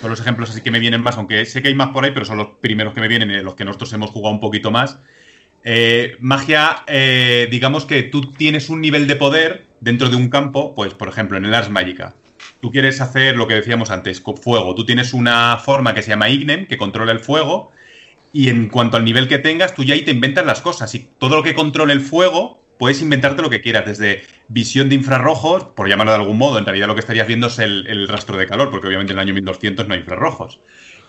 son los ejemplos así que me vienen más, aunque sé que hay más por ahí, pero son los primeros que me vienen y los que nosotros hemos jugado un poquito más. Eh, magia, eh, digamos que tú tienes un nivel de poder dentro de un campo, pues por ejemplo en el Ars Magica, tú quieres hacer lo que decíamos antes, fuego. Tú tienes una forma que se llama Ignem, que controla el fuego, y en cuanto al nivel que tengas, tú ya ahí te inventas las cosas. Y todo lo que controle el fuego, puedes inventarte lo que quieras, desde visión de infrarrojos, por llamarlo de algún modo, en realidad lo que estarías viendo es el, rastro de calor, porque obviamente en el año 1200 no hay infrarrojos.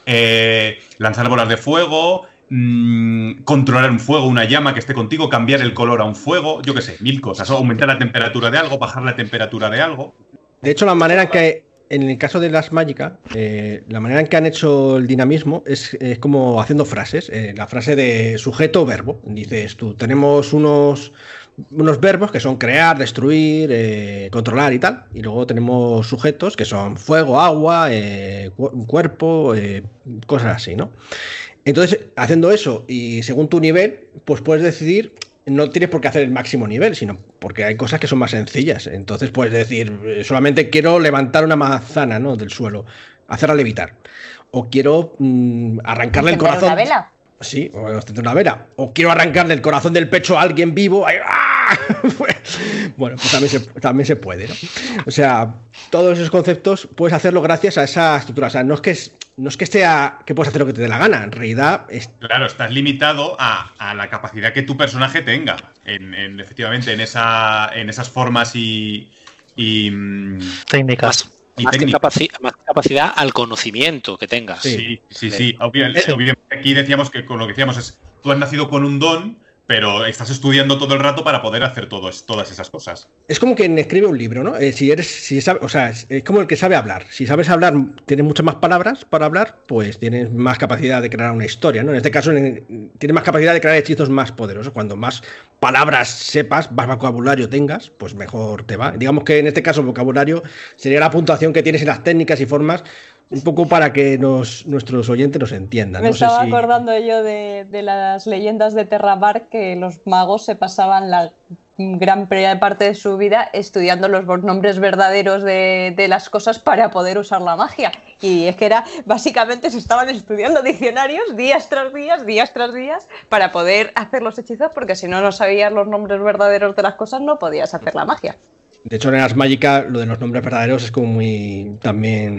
Eh, lanzar bolas de fuego, mm, controlar un fuego, una llama que esté contigo, cambiar el color a un fuego, yo qué sé, mil cosas, aumentar la temperatura de algo, bajar la temperatura de algo. De hecho, la manera en que, en el caso de las mágicas, eh, la manera en que han hecho el dinamismo es, como haciendo frases. Eh, la frase de sujeto-verbo. Dices tú, tenemos unos, unos verbos que son crear, destruir, eh, controlar y tal. Y luego tenemos sujetos que son fuego, agua, cuerpo, cosas así, ¿no? Entonces, haciendo eso y según tu nivel, pues puedes decidir no tienes por qué hacer el máximo nivel, sino porque hay cosas que son más sencillas. Entonces puedes decir, eh, solamente quiero levantar una manzana ¿no? del suelo, hacerla levitar. O quiero mm, arrancarle el corazón. Una vela? Sí, o una vela. O quiero arrancarle el corazón del pecho a alguien vivo. ¡ah! bueno, pues también se, también se puede, ¿no? O sea, todos esos conceptos puedes hacerlo gracias a esa estructura. O sea, no es que no es que sea que puedes hacer lo que te dé la gana, en realidad. Es... Claro, estás limitado a, la capacidad que tu personaje tenga, en, efectivamente, en, esa, en esas formas y. Mm, técnicas. Más, capacidad al conocimiento que tengas. Sí, sí, sí. Obviamente, aquí decíamos que con lo que decíamos es, tú has nacido con un don, pero estás estudiando todo el rato para poder hacer todas esas cosas. Es como quien escribe un libro, ¿no? Eh, si eres, si o sea, es como el que sabe hablar. Si sabes hablar, tienes muchas más palabras para hablar, pues tienes más capacidad de crear una historia, ¿no? En este caso, tienes más capacidad de crear hechizos más poderosos. Cuando más palabras sepas, más vocabulario tengas, pues mejor te va. Digamos que en este caso, vocabulario sería la puntuación que tienes en las técnicas y formas un poco para que nos, nuestros oyentes nos entiendan. Me estaba acordando yo de, las leyendas de Terrabar que los magos se pasaban la gran parte de su vida estudiando los nombres verdaderos de, de, las cosas para poder usar la magia. Y es que era, básicamente se estaban estudiando diccionarios días tras días, días tras días, para poder hacer los hechizos, porque si no, no sabías los nombres verdaderos de las cosas, no podías hacer la magia. De hecho, en Ars Magica lo de los nombres verdaderos es como muy también.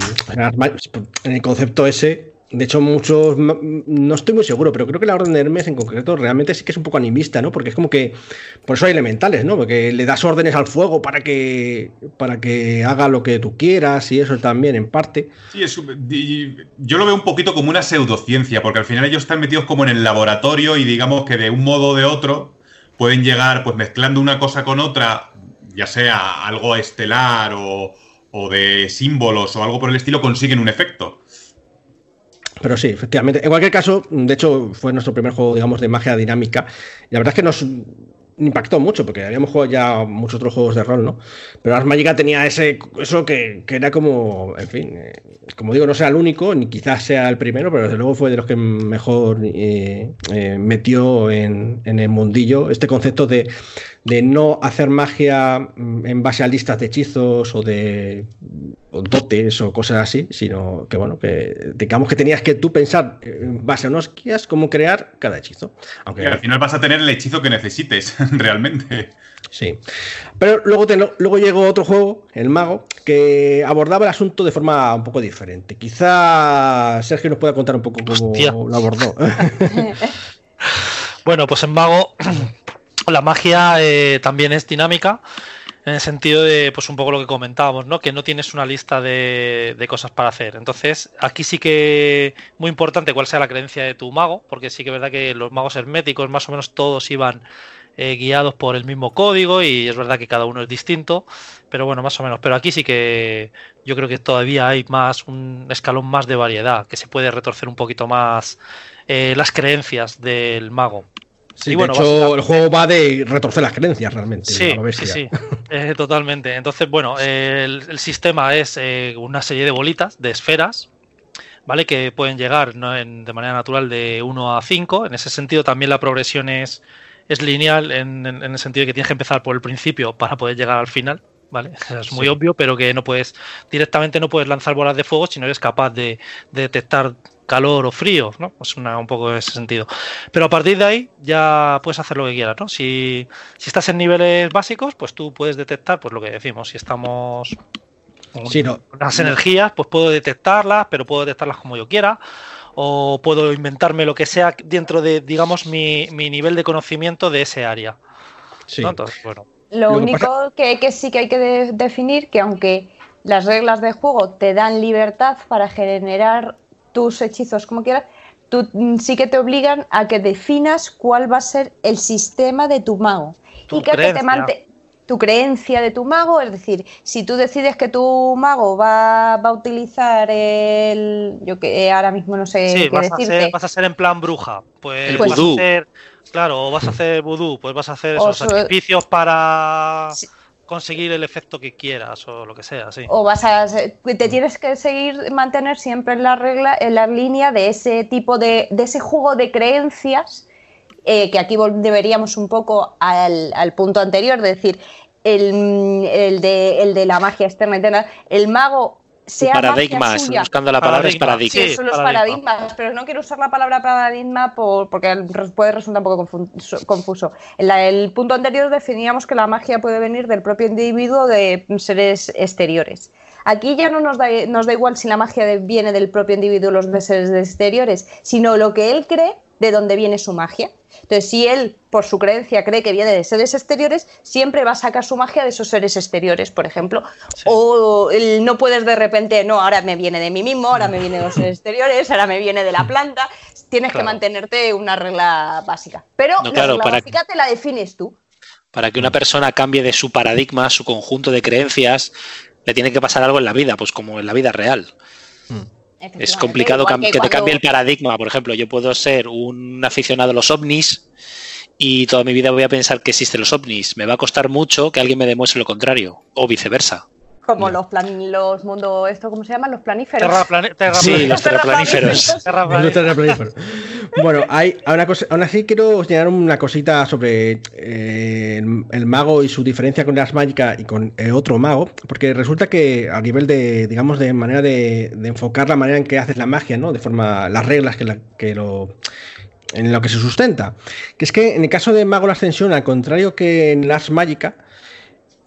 En, el concepto ese, de hecho, muchos. No estoy muy seguro, pero creo que la Orden de Hermes en concreto realmente sí que es un poco animista, ¿no? Porque es como que. Por eso hay elementales, ¿no? Porque le das órdenes al fuego para que. para que haga lo que tú quieras y eso también, en parte. Sí, yo lo veo un poquito como una pseudociencia, porque al final ellos están metidos como en el laboratorio y digamos que de un modo o de otro pueden llegar, pues mezclando una cosa con otra, ya sea algo estelar o, de símbolos o algo por el estilo, consiguen un efecto. Pero sí, efectivamente. En cualquier caso, de hecho, fue nuestro primer juego, digamos, de magia dinámica. Y la verdad es que nos impactó mucho, porque habíamos jugado ya muchos otros juegos de rol, ¿no? Pero Ars Magica tenía ese, eso que, era como, en fin, eh, como digo, no sea el único, ni quizás sea el primero, pero desde luego fue de los que mejor eh, eh, metió en, en, el mundillo este concepto de de no hacer magia mm, en base a listas de hechizos o de dotes o cosas así, sino que bueno, que digamos que tenías que tú pensar en base a unos guías cómo crear cada hechizo. Aunque al final vas a tener el hechizo que necesites, realmente. Sí. Pero luego, luego llegó otro juego, El Mago, que abordaba el asunto de forma un poco diferente. Quizá Sergio nos pueda contar un poco cómo lo abordó. bueno, pues en Mago la magia eh, también es dinámica en el sentido de, pues un poco lo que comentábamos, ¿no? Que no tienes una lista de, cosas para hacer. Entonces, aquí sí que muy importante cuál sea la creencia de tu mago, porque sí que es verdad que los magos herméticos más o menos todos iban eh, guiados por el mismo código y es verdad que cada uno es distinto, pero bueno, más o menos. Pero aquí sí que yo creo que todavía hay más, un escalón más de variedad, que se puede retorcer un poquito más eh, las creencias del mago. Sí, de hecho, el juego va de retorcer las creencias realmente. Sí, sí, sí eh, totalmente. Entonces, bueno, el, sistema es eh, una serie de bolitas, de esferas, ¿vale? Que pueden llegar de manera natural de 1 a 5. En ese sentido, también la progresión es, es lineal, en, el sentido de que tienes que empezar por el principio para poder llegar al final. ¿Vale? Es muy obvio, pero que no puedes, directamente no puedes lanzar bolas de fuego si no eres capaz de, de detectar calor o frío, ¿no? Es una, un poco en ese sentido. Pero a partir de ahí ya puedes hacer lo que quieras, ¿no? Si, si estás en niveles básicos, pues tú puedes detectar, pues lo que decimos, si estamos con Sí, no. las energías, pues puedo detectarlas, pero puedo detectarlas como yo quiera. O puedo inventarme lo que sea dentro de, digamos, mi, mi nivel de conocimiento de ese área. Sí. ¿no? Entonces, bueno. Lo, Lo que único pasa- que, que sí que hay que de- definir que aunque las reglas de juego te dan libertad para generar tus hechizos como quieras, tú sí que te obligan a que definas cuál va a ser el sistema de tu mago. Tu y que, que te creencia. mante- tu creencia de tu mago, es decir, si tú decides que tu mago va, va a utilizar el... Yo que ahora mismo no sé Sí, qué vas a, ser, vas a ser en plan bruja. Pues, El vas a hacer, claro, o vas a hacer vudú, pues vas a hacer esos sacrificios para Sí. conseguir el efecto que quieras o lo que sea, sí. O vas a te tienes que seguir mantener siempre en la regla, en la línea de ese tipo de, de ese juego de creencias, eh, que aquí vol- deberíamos un poco al, al punto anterior, de decir, el, el de, el de la magia externa interna, el mago sea paradigmas, suya. buscando la palabra es Paradigma, Sí, paradigma. Sí, son los paradigma. paradigmas, pero no quiero usar la palabra paradigma por- porque puede resultar un poco confu- confuso. En la- el punto anterior definíamos que la magia puede venir del propio individuo o de seres exteriores. Aquí ya no nos da, nos da igual si la magia de- viene del propio individuo o los de seres exteriores, sino lo que él cree de dónde viene su magia. Entonces, si él, por su creencia, cree que viene de seres exteriores, siempre va a sacar su magia de esos seres exteriores, por ejemplo. O el- no puedes de repente, no, ahora me viene de mí mismo, ahora me viene de los seres exteriores, ahora me viene de la planta. Tienes que mantenerte una regla básica. Pero No, la claro, regla para- básica te la defines tú. Para que una persona cambie de su paradigma, su conjunto de creencias, le tiene que pasar algo en la vida, pues como en la vida real. Es complicado que, te cambie el paradigma. Por ejemplo, yo puedo ser un aficionado a los ovnis y toda mi vida voy a pensar que existen los ovnis. Me va a costar mucho que alguien me demuestre lo contrario, o viceversa. Como los, plan, los mundos, ¿esto cómo se llaman? Los planíferos. Terraplane- Sí, terraplane- los terraplaníferos. terraplane- No te reproduces. bueno, hay, hay una cosa, aún así quiero señalar una cosita sobre eh, el, el mago y su diferencia con las mágicas y con eh, otro mago, porque resulta que a nivel de, digamos, de manera de, de enfocar la manera en que haces la magia, ¿no? De forma, las reglas que, la- que lo en lo que se sustenta. Que es que en el caso de Mago la Ascensión, al contrario que en Ars Mágica,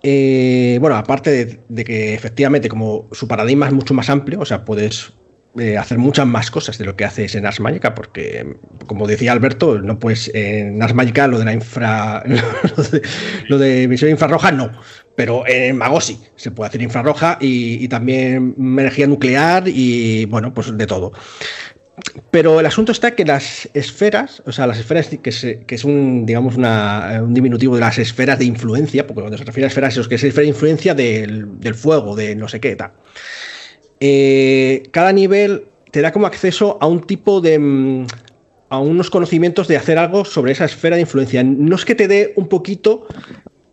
eh, bueno, aparte de, que efectivamente como su paradigma es mucho más amplio, o sea, puedes eh, hacer muchas más cosas de lo que haces en Ars Magica, porque como decía Alberto, no puedes en Ars Magica lo de la infra, lo de, lo de misión infrarroja no, pero en Mago sí, se puede hacer infrarroja y también energía nuclear y bueno, pues de todo. Pero el asunto está que las esferas, o sea, las esferas que, es un, digamos, una- un diminutivo de las esferas de influencia, porque cuando se refiere a esferas, es que es esfera de influencia del, del fuego, de no sé qué, tal. Eh, cada nivel te da como acceso a un tipo de. mm, a unos conocimientos de hacer algo sobre esa esfera de influencia. No es que te dé un poquito,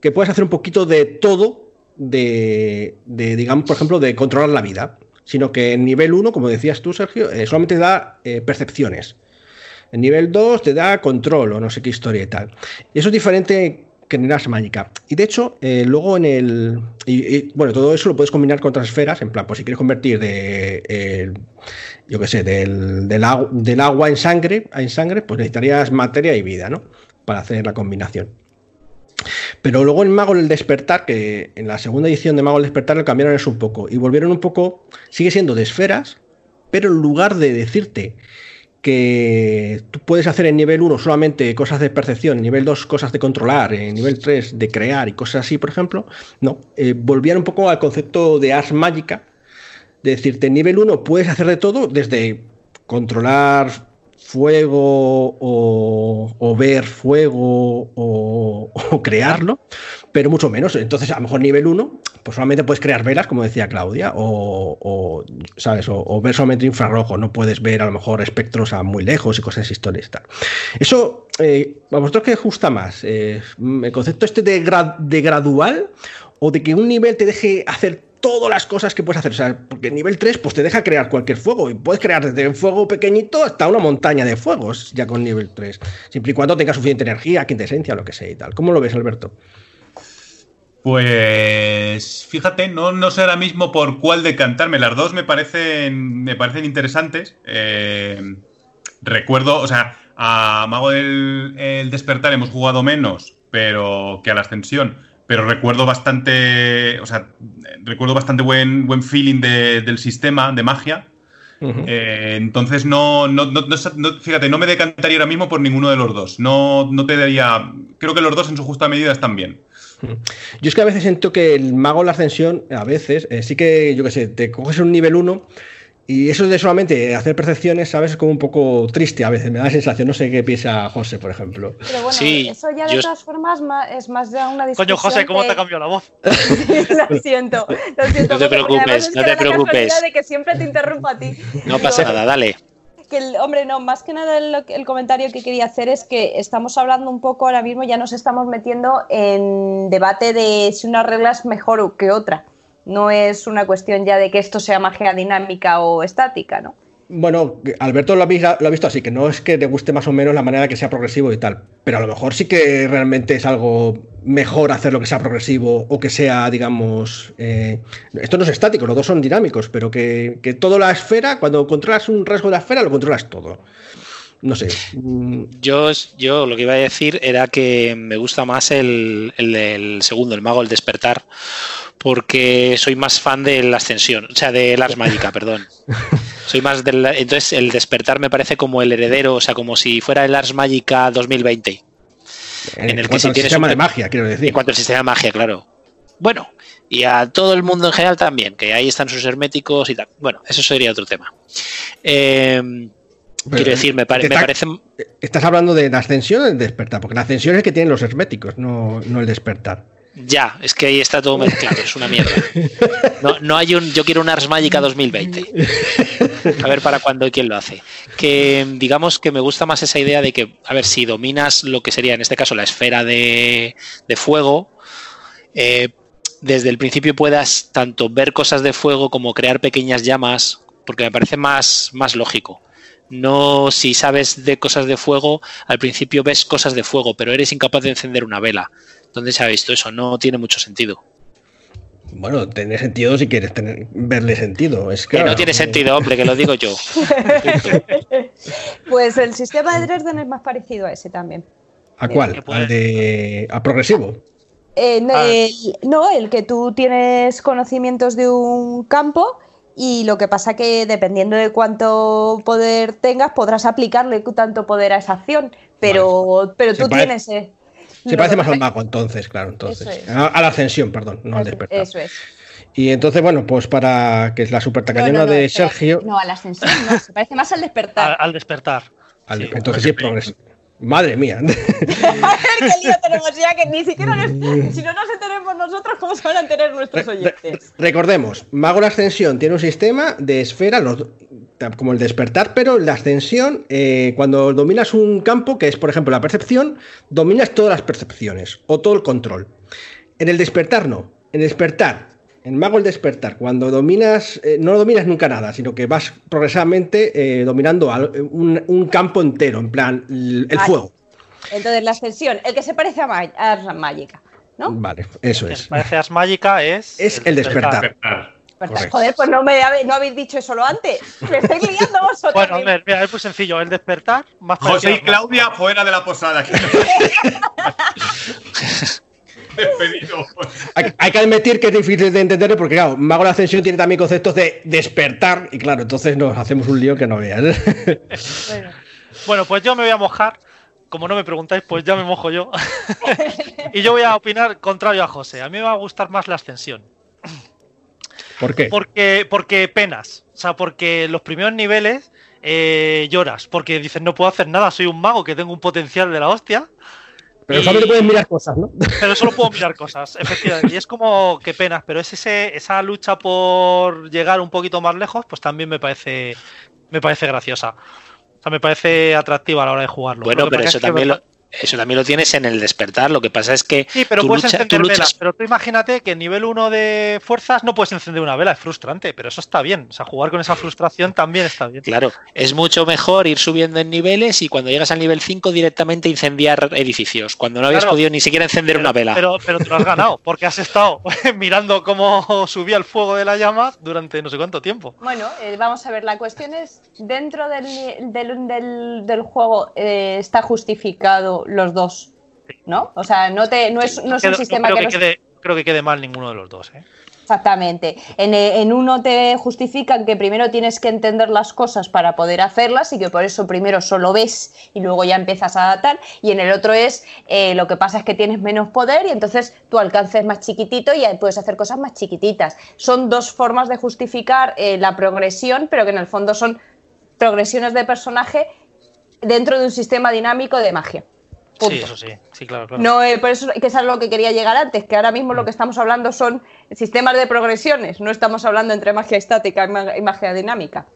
que puedes hacer un poquito de todo, de, de, digamos, por ejemplo, de controlar la vida, sino que en nivel 1, como decías tú, Sergio, eh, solamente te da eh, percepciones. En nivel 2 te da control o no sé qué historia y tal. Y eso es diferente que en Ars Magica. Y de hecho, eh, luego en el. Y, bueno, todo eso lo puedes combinar con otras esferas. En plan, pues si quieres convertir de. eh, yo qué sé, del, del agua en sangre, en sangre, pues necesitarías materia y vida, ¿no? Para hacer la combinación. Pero luego en Mago del Despertar, que en la segunda edición de Mago del Despertar lo cambiaron eso un poco y volvieron un poco, sigue siendo de esferas, pero en lugar de decirte que tú puedes hacer en nivel 1 solamente cosas de percepción, en nivel 2 cosas de controlar, en nivel 3 de crear y cosas así, por ejemplo, no, eh, volvían un poco al concepto de Ars Mágica, de decirte en nivel 1 puedes hacer de todo, desde controlar fuego o, ver fuego o, o crearlo, pero mucho menos. Entonces, a lo mejor nivel 1, pues solamente puedes crear velas, como decía Claudia, o, o, ¿sabes? O, ver solamente infrarrojo, no puedes ver a lo mejor espectros a muy lejos y cosas historias y tal. Eso, eh, ¿a vosotros qué gusta más? Eh, ¿El concepto este de gradual o de que un nivel te deje hacer todas las cosas que puedes hacer. O sea, porque nivel 3 pues te deja crear cualquier fuego. Y puedes crear desde un fuego pequeñito hasta una montaña de fuegos ya con nivel 3. Siempre y cuando tenga suficiente energía, quintesencia, lo que sea y tal. ¿Cómo lo ves, Alberto? Pues fíjate, no, no sé ahora mismo por cuál decantarme. Las dos me parecen, me parecen interesantes. Eh, recuerdo, o sea, a Mago del el Despertar hemos jugado menos, pero que a la Ascensión. Pero recuerdo bastante, o sea, recuerdo bastante buen, buen feeling de- del sistema de magia. Eh, entonces no, no, no- no- fíjate, no me decantaría ahora mismo por ninguno de los dos. No, no te daría. Creo que los dos en su justa medida están bien. Yo es que a veces siento que el mago en la ascensión, a veces, eh, sí que, yo qué sé, te coges un nivel 1 y eso de solamente hacer percepciones, ¿sabes? Es como un poco triste a veces, me da la sensación, no sé qué piensa José, por ejemplo. Pero bueno, Sí, eso ya de yo- todas formas ma- es más ya una discusión. Coño, José, ¿cómo que- te ha cambiado la voz? lo siento, lo siento. No te preocupes, no te preocupes. de que siempre te interrumpo a ti. No pasa nada, dale. que el, hombre, no, más que nada el, el comentario que quería hacer es que estamos hablando un poco ahora mismo, ya nos estamos metiendo en debate de si una regla es mejor que otra. No es una cuestión ya de que esto sea magia dinámica o estática, ¿no? Bueno, Alberto lo ha, lo ha visto así, que no es que te guste más o menos la manera que sea progresivo y tal, pero a lo mejor sí que realmente es algo mejor hacerlo que sea progresivo o que sea, digamos, eh, esto no es estático, los dos son dinámicos, pero que, que toda la esfera, cuando controlas un rasgo de la esfera, lo controlas todo. No sé. mm, Yo, yo lo que iba a decir era que me gusta más el, el segundo, el mago, el despertar, porque soy más fan de la ascensión, o sea, de Lars Magica, perdón. Soy más del. Entonces, el despertar me parece como el heredero, o sea, como si fuera el Lars Magica 2020. En, En el que si tienes sistema de magia, quiero decir. En cuanto al sistema de magia, claro. Bueno, y a todo el mundo en general también, que ahí están sus herméticos y tal. Bueno, eso sería otro tema. Eh, Pero, quiero decir, me, pare- me parece. Estás hablando de la ascensión o del despertar, porque la ascensión es el que tienen los herméticos, no, no el despertar. Ya, es que ahí está todo mezclado, es una mierda. No, no hay un. Yo quiero un Ars Magica 2020. A ver para cuándo y quién lo hace. Que digamos que me gusta más esa idea de que, a ver, si dominas lo que sería en este caso la esfera de, de fuego, eh, desde el principio puedas tanto ver cosas de fuego como crear pequeñas llamas, porque me parece más, más lógico. No si sabes de cosas de fuego, al principio ves cosas de fuego, pero eres incapaz de encender una vela. ¿Dónde se ha visto eso? No tiene mucho sentido. Bueno, tiene sentido si quieres tener, verle sentido. Es Que claro, no tiene sentido, hombre, que lo digo yo. Pues el sistema de Dresden es más parecido a ese también. ¿A cuál? Al de. a progresivo. Eh, no, Ah. el, no, el que tú tienes conocimientos de un campo y lo que pasa que dependiendo de cuánto poder tengas podrás aplicarle tanto poder a esa acción, pero, pero tú tienes... eh, Se parece más al mago, entonces, claro, entonces. Es. A, a la ascensión, perdón, no al despertar. Eso es. Y entonces, bueno, pues para que es la super tacañona no, no, de espera. Sergio. No, a la ascensión no, se parece más al despertar. al despertar. al- Sí. entonces sí es progresivo. Madre mía. Qué lío tenemos ya, que ni siquiera nos- si no nos enteremos nosotros, ¿cómo se van a enterar nuestros Re- oyentes? Recordemos, Mago la Ascensión tiene un sistema de esfera, los- como el despertar, pero la ascensión, eh, cuando dominas un campo, que es por ejemplo la percepción, dominas todas las percepciones o todo el control. En el despertar no. En el despertar, en Mago el despertar, cuando dominas, eh, no dominas nunca nada, sino que vas progresivamente eh, dominando al- un, un campo entero, en plan el, fuego. Entonces, la ascensión, el que se parece a, Ma- a Magica, ¿no? Vale, eso El es. que parece As Magica es. Es el despertar. Despertar. Despertar. Joder, pues no, me, habe- no habéis dicho eso lo antes. Me estáis liando vosotros. Bueno, a ver, mira, es muy sencillo. El despertar, más José y a- Claudia fuera de la posada. Despedido. Hay, hay que admitir que es difícil de entender porque, claro, Mago de la Ascensión tiene también conceptos de despertar y, claro, entonces nos hacemos un lío que no veas. Bueno, Bueno, pues yo me voy a mojar. Como no me preguntáis, pues ya me mojo yo. y yo voy a opinar contrario a José. A mí me va a gustar más la ascensión. ¿Por qué? Porque, porque penas. O sea, porque los primeros niveles eh, lloras. Porque dices, no puedo hacer nada, soy un mago que tengo un potencial de la hostia. Pero y- solamente puedes mirar cosas, ¿no? Pero solo puedo mirar cosas, efectivamente. Y es como que penas, pero es ese, esa lucha por llegar un poquito más lejos, pues también me parece, me parece graciosa. O sea, me parece atractiva a la hora de jugarlo. Bueno, pero eso también lo, Eso también lo tienes en el despertar. Lo que pasa es que. Sí, pero tú puedes lucha- encender tú luchas- velas. Pero tú imagínate que en nivel 1 de fuerzas no puedes encender una vela, es frustrante, pero eso está bien. O sea, jugar con esa frustración también está bien. Claro, es mucho mejor ir subiendo en niveles y cuando llegas al nivel 5 directamente incendiar edificios, cuando no habías Claro. podido ni siquiera encender una vela. Pero, pero te lo has ganado, porque has estado mirando cómo subía el fuego de la llama durante no sé cuánto tiempo. Bueno, eh, vamos a ver, la cuestión es, dentro del, ni- del, del- del juego eh, está justificado los dos, ¿no? O sea, no, te, no es, no es un Creo- sistema creo que... que, los- quede, creo que quede mal ninguno de los dos. ¿eh? Exactamente. En, eh, en uno te justifican que primero tienes que entender las cosas para poder hacerlas y que por eso primero solo ves y luego ya empiezas a tal. Y en el otro es eh, lo que pasa es que tienes menos poder y entonces tu alcance es más chiquitito y puedes hacer cosas más chiquititas. Son dos formas de justificar eh, la progresión, pero que en el fondo son progresiones de personaje dentro de un sistema dinámico de magia. Punto. Sí, eso sí. Sí, claro, claro. No, eh, por eso que es a lo que quería llegar antes, que ahora mismo lo que estamos hablando son sistemas de progresiones, no estamos hablando entre magia estática y ma- y magia dinámica.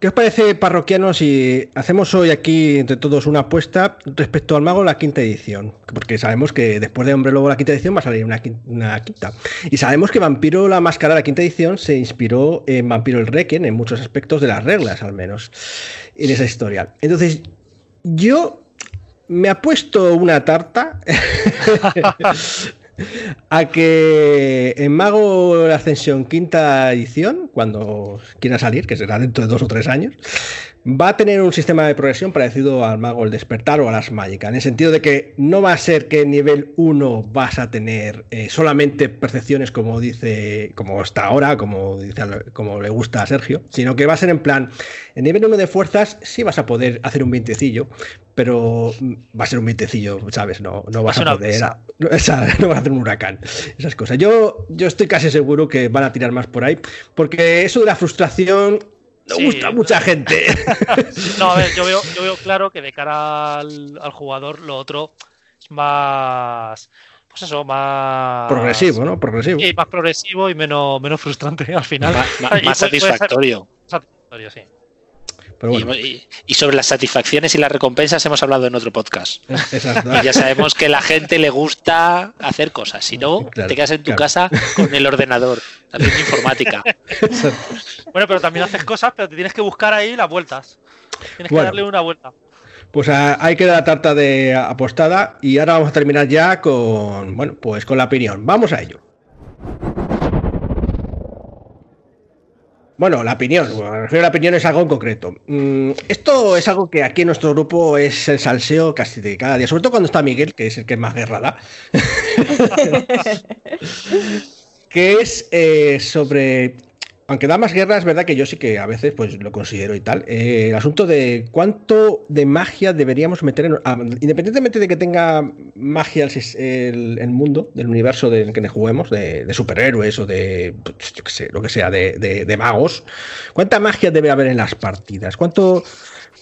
¿Qué os parece, parroquianos, si hacemos hoy aquí entre todos una apuesta respecto al mago la quinta edición? Porque sabemos que después de Hombre Lobo la quinta edición va a salir una quinta. Y sabemos que Vampiro la Máscara la quinta edición se inspiró en Vampiro el Requiem en muchos aspectos de las reglas, al menos, en esa historia. Entonces, yo me ha puesto una tarta a que en Mago la Ascensión quinta edición, cuando quiera salir, que será dentro de dos o tres años, va a tener un sistema de progresión parecido al Mago el Despertar o a las Mágicas, en el sentido de que no va a ser que en nivel 1 vas a tener eh, solamente percepciones como dice, como está ahora, como, dice, como le gusta a Sergio, sino que va a ser en plan, en nivel 1 de fuerzas sí vas a poder hacer un vientecillo, pero va a ser un vientecillo, ¿sabes? No, no vas a poder... No, esa- no vas a hacer un huracán, esas cosas. Yo, yo estoy casi seguro que van a tirar más por ahí, porque eso de la frustración no Sí, gusta a mucha gente. No, a ver, yo veo, yo veo claro que de cara al, al jugador lo otro es más. Pues eso, más. Progresivo, ¿no? Progresivo. Sí, más progresivo y menos, menos frustrante al final. Más puede ser satisfactorio. satisfactorio, sí. Pero bueno, Y, sobre las satisfacciones y las recompensas hemos hablado en otro podcast. Y ya sabemos que a la gente le gusta hacer cosas. Si no, Claro, te quedas en tu claro. casa con el ordenador, haciendo informática. Bueno, pero también haces cosas, pero te tienes que buscar ahí las vueltas. Tienes que darle una vuelta. Pues ah, ahí queda la tarta de apostada y ahora vamos a terminar ya con, bueno, pues con la opinión. Vamos a ello. Bueno, la opinión, me refiero a la opinión es algo en concreto. Mm, esto es algo que aquí en nuestro grupo es el salseo casi de cada día, sobre todo cuando está Miguel, que es el que más guerra da. que es eh, sobre. Aunque da más guerra, es verdad que yo sí que a veces pues lo considero y tal. eh, el asunto de cuánto de magia deberíamos meter en. ah, independientemente de que tenga magia el, mundo, del universo del que juguemos, de, superhéroes o de. pues, yo qué sé, lo que sea, de, de- de magos. ¿Cuánta magia debe haber en las partidas? ¿Cuánto.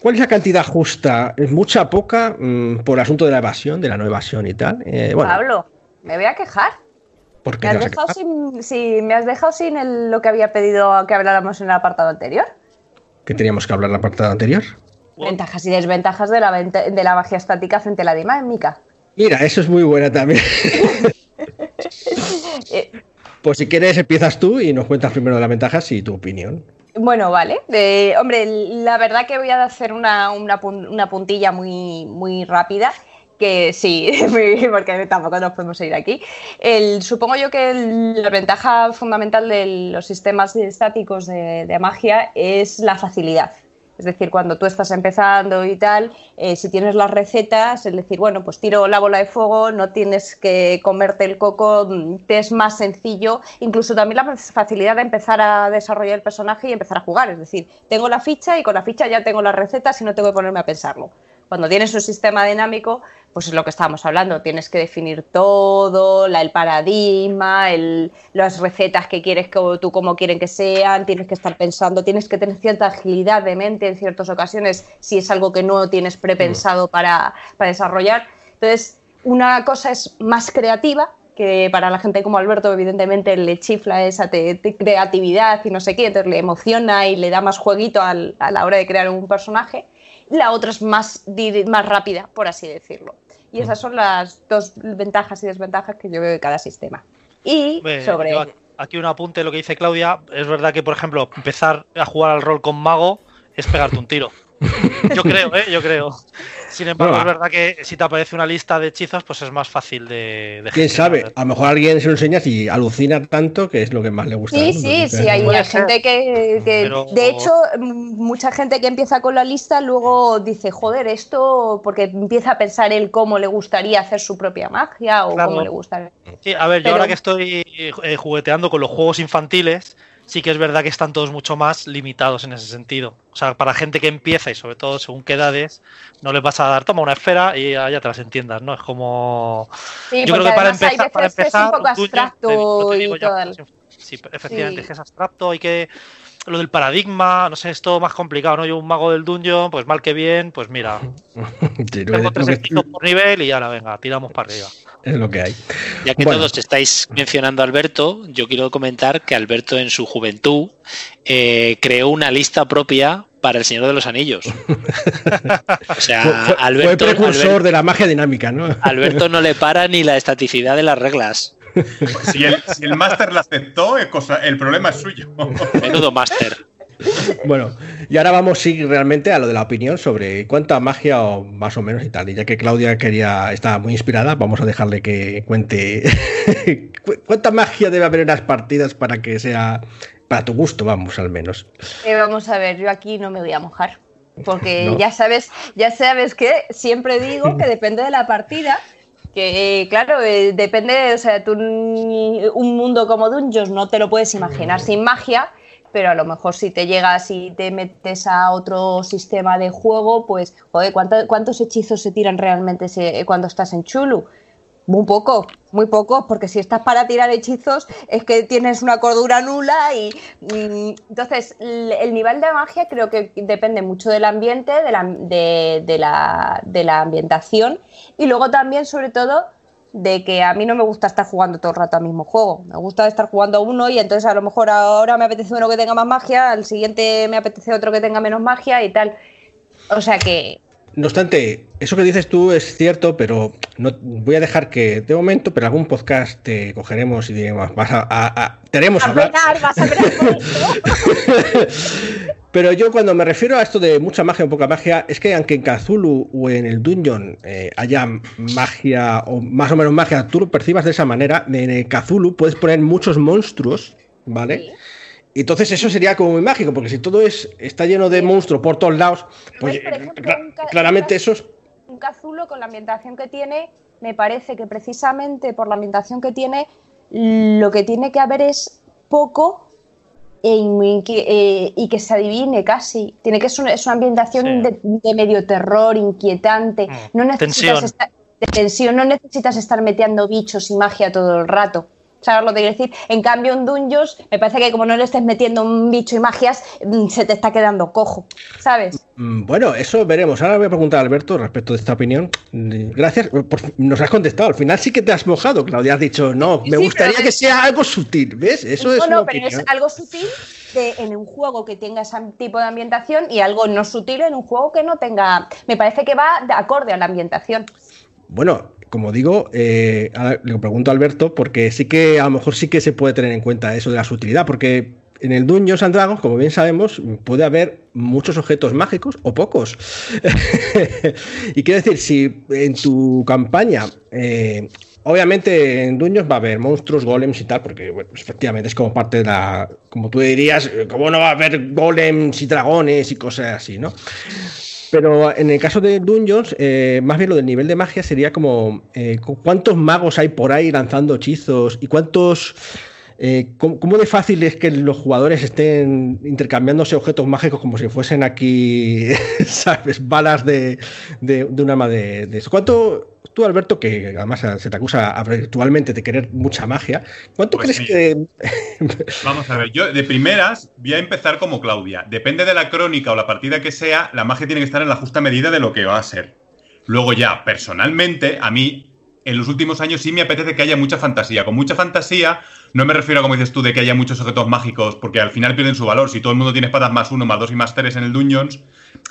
¿Cuál es la cantidad justa? ¿Es mucha, poca? Mm, por el asunto de la evasión, de la no evasión y tal. Eh, Pablo, me voy a quejar. ¿Por qué Me has, dejado sin, sí, me has dejado sin el- lo que había pedido que habláramos en el apartado anterior. que teníamos que hablar en la parte anterior. Ventajas y desventajas de la, venta- de la magia estática frente a la dinámica. Mira, eso es muy buena también. Eh, pues si quieres empiezas tú y nos cuentas primero las ventajas y tu opinión. Bueno, vale. Eh, hombre, la verdad que voy a hacer una, una pun- una puntilla muy, muy rápida. Que sí, porque tampoco nos podemos ir aquí. El- supongo yo que el- la ventaja fundamental de los sistemas estáticos de, de magia es la facilidad. Es decir, cuando tú estás empezando y tal, eh, si tienes las recetas, es decir, bueno, pues tiro la bola de fuego, no tienes que comerte el coco, mm, te es más sencillo. Incluso también la facilidad de empezar a desarrollar el personaje y empezar a jugar. Es decir, tengo la ficha y con la ficha ya tengo las recetas y no tengo que ponerme a pensarlo. Cuando tienes un sistema dinámico, pues es lo que estábamos hablando, tienes que definir todo, la- el paradigma, el- las recetas que quieres que tú como quieren que sean, tienes que estar pensando, tienes que tener cierta agilidad de mente en ciertas ocasiones si es algo que no tienes prepensado para, para desarrollar. Entonces, una cosa es más creativa, que para la gente como Alberto evidentemente le chifla esa te- te- creatividad y no sé qué, entonces le emociona y le da más jueguito al- a la hora de crear un personaje. La otra es más, más rápida, por así decirlo. Y esas son las dos ventajas y desventajas que yo veo de cada sistema. Y sobre... Aquí un apunte de lo que dice Claudia. Es verdad que, por ejemplo, empezar a jugar al rol con mago es pegarte un tiro. Yo creo, ¿eh? Yo creo. Sin embargo, es verdad que si te aparece una lista de hechizos, pues es más fácil de. ¿Quién sabe? A lo mejor alguien se lo enseña y alucina tanto que es lo que más le gusta. Sí, sí, sí. Hay, gente que. De hecho, mucha gente que empieza con la lista luego dice, joder, esto. Porque empieza a pensar él cómo le gustaría hacer su propia magia o cómo le gustaría. Sí, a ver, yo ahora que estoy eh, jugueteando con los juegos infantiles sí que es verdad que están todos mucho más limitados en ese sentido. O sea, para gente que empieza y sobre todo según qué edades, no les vas a dar, toma una esfera y ya te las entiendas, ¿no? Es como... Sí, Yo creo que para empezar, para empezar, es un poco abstracto y todo. Sí, efectivamente, que es abstracto, hay que lo del paradigma, no sé, es todo más complicado, ¿no? Yo un mago del dungeon, pues mal que bien, pues mira, tengo tres por nivel y ahora venga, tiramos para arriba. Es lo que hay. Ya que todos estáis mencionando a Alberto, yo quiero comentar que Alberto en su juventud eh, creó una lista propia para el Señor de los Anillos. o sea, Alberto, fue precursor de la magia dinámica, ¿no? Alberto no le para ni la estaticidad de las reglas. Si el, si máster la aceptó, el problema es suyo. Menudo máster. Bueno, y ahora vamos sí, realmente a lo de la opinión sobre cuánta magia o más o menos y tal. Y ya que Claudia quería, estaba muy inspirada, vamos a dejarle que cuente cuánta magia debe haber en las partidas para que sea para tu gusto, vamos, al menos. Eh, vamos a ver, yo aquí no me voy a mojar. Porque ya sabes, ya sabes que siempre digo que depende de la partida que claro, eh, depende, o sea, tú un mundo como Dungeons no te lo puedes imaginar sin magia, pero a lo mejor si te llegas y te metes a otro sistema de juego, pues, joder, ¿cuántos hechizos se tiran realmente cuando estás en Chulu? Muy poco, muy poco, porque si estás para tirar hechizos es que tienes una cordura nula y, entonces el, nivel de magia creo que depende mucho del ambiente, de la, de, la, de la ambientación y luego también sobre todo de que a mí no me gusta estar jugando todo el rato al mismo juego. Me gusta estar jugando a uno y entonces a lo mejor ahora me apetece uno que tenga más magia, al siguiente me apetece otro que tenga menos magia y tal. O sea que no obstante, eso que dices tú es cierto, pero no voy a dejar que de momento, pero algún podcast te cogeremos y diremos, vas a, tenemos hablar. vas a pero yo cuando me refiero a esto de mucha magia o poca magia, es que aunque en Cthulhu o en el Dungeon eh, haya magia o más o menos magia, tú lo percibas de esa manera, en el Cthulhu puedes poner muchos monstruos, ¿vale? Entonces eso sería como muy mágico, porque si todo es está lleno de monstruos por todos lados, pues claramente eso es... Un cazulo con la ambientación que tiene, me parece que precisamente por la ambientación que tiene, lo que tiene que haber es poco e eh, y que se adivine casi. Tiene que ser una, es una ambientación de, medio terror, inquietante. Mm. No necesitas estar, de tensión, no necesitas estar metiendo bichos y magia todo el rato. ¿Sabes lo que quiero decir? En cambio, en Dungeons, me parece que como no le estés metiendo un bicho y magias, mm, se te está quedando cojo, ¿sabes? Mm, bueno, eso veremos. Ahora voy a preguntar a Alberto respecto de esta opinión. Gracias, nos has contestado. Al final sí que te has mojado, Claudia. Has dicho, no, me gustaría que... sea algo sutil, ¿ves? Eso es. No, pero es algo sutil en un juego que tenga ese tipo de ambientación y algo no sutil en un juego que no tenga. Me parece que va de acorde a la ambientación. Bueno, como digo, eh, le pregunto a Alberto, porque sí que a lo mejor sí que se puede tener en cuenta eso de la sutilidad, porque en el Dungeons and Dragons, como bien sabemos, puede haber muchos objetos mágicos o pocos. y quiero decir, si en tu campaña, eh, obviamente en Dungeons va a haber monstruos, golems y tal, porque pues efectivamente es como parte de la, como tú dirías, ¿cómo no va a haber golems y dragones y cosas así, no? Pero en el caso de Dungeons, eh, más bien lo del nivel de magia sería como eh, cuántos magos hay por ahí lanzando hechizos y cuántos... Eh, ¿cómo, de fácil es que los jugadores estén intercambiándose objetos mágicos como si fuesen aquí, ¿sabes? Balas de, de, un arma de, de eso? ¿Cuánto, tú, Alberto, que además se te acusa actualmente de querer mucha magia, ¿cuánto pues crees que.? Vamos a ver, yo de primeras voy a empezar como Claudia. Depende de la crónica o la partida que sea, la magia tiene que estar en la justa medida de lo que va a ser. Luego, ya, personalmente, a mí en los últimos años sí me apetece que haya mucha fantasía. Con mucha fantasía no me refiero a, como dices tú, de que haya muchos objetos mágicos, porque al final pierden su valor. Si todo el mundo tiene espadas más uno, más dos y más tres en el Dungeons,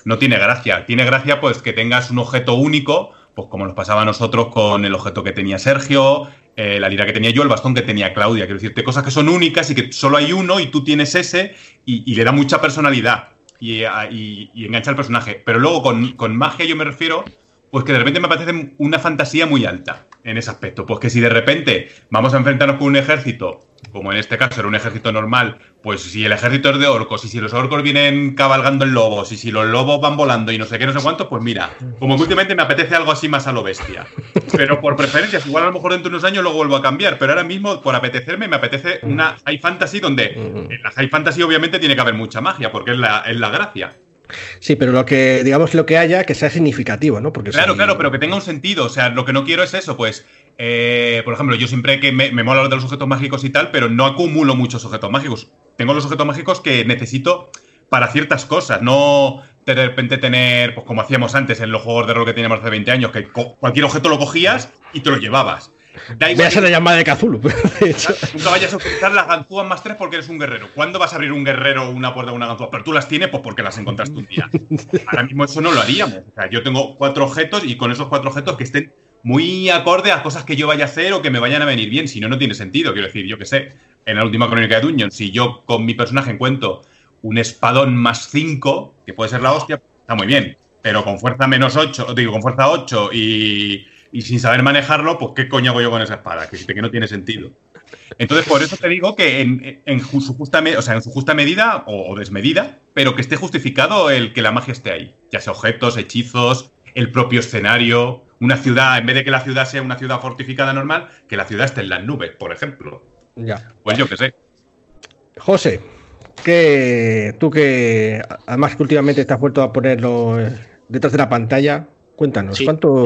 no tiene gracia. Tiene gracia pues que tengas un objeto único, pues como nos pasaba a nosotros con el objeto que tenía Sergio, eh, la lira que tenía yo, el bastón que tenía Claudia. Quiero decirte, cosas que son únicas y que solo hay uno y tú tienes ese y, le da mucha personalidad y, y, engancha al personaje. Pero luego con magia yo me refiero pues que de repente me parece una fantasía muy alta en ese aspecto. Pues que si de repente vamos a enfrentarnos con un ejército, como en este caso era un ejército normal, pues si el ejército es de orcos y si los orcos vienen cabalgando en lobos y si los lobos van volando y no sé qué, no sé cuánto, pues mira, como que últimamente me apetece algo así más a lo bestia. Pero por preferencias, igual a lo mejor dentro de unos años lo vuelvo a cambiar, pero ahora mismo por apetecerme me apetece una high fantasy donde en la high fantasy obviamente tiene que haber mucha magia porque es la, es la gracia. Sí, pero lo que, digamos, lo que haya, que sea significativo, ¿no? Porque claro, claro, pero que tenga un sentido. O sea, lo que no quiero es eso, pues. Eh, por ejemplo, yo siempre que me, me mola lo de los objetos mágicos y tal, pero no acumulo muchos objetos mágicos. Tengo los objetos mágicos que necesito para ciertas cosas, no de repente tener, pues como hacíamos antes en los juegos de rol que teníamos hace 20 años, que cualquier objeto lo cogías y te lo llevabas. Da igual. la llamada de Cthulhu. Nunca vayas a utilizar las ganzúas más tres porque eres un guerrero. ¿Cuándo vas a abrir un guerrero una puerta de una ganzúa? Pero tú las tienes pues porque las encontraste un día. Ahora mismo eso no lo haríamos. O sea, yo tengo cuatro objetos y con esos cuatro objetos que estén muy acorde a cosas que yo vaya a hacer o que me vayan a venir bien. Si no, no tiene sentido. Quiero decir, yo que sé, en la última crónica de Dungeon, si yo con mi personaje encuentro un espadón más cinco, que puede ser la hostia, está muy bien. Pero con fuerza menos ocho, digo, con fuerza ocho y y sin saber manejarlo, pues ¿qué coño hago yo con esa espada? Que, que no tiene sentido. Entonces, por eso te digo que en, su, justa o sea, en su justa medida o, desmedida, pero que esté justificado el que la magia esté ahí. Ya sea objetos, hechizos, el propio escenario, una ciudad, en vez de que la ciudad sea una ciudad fortificada normal, que la ciudad esté en las nubes, por ejemplo. Ya. Pues yo qué sé. José, que tú que además que últimamente te has vuelto a ponerlo detrás de la pantalla, Cuéntanos, ¿cuánto...?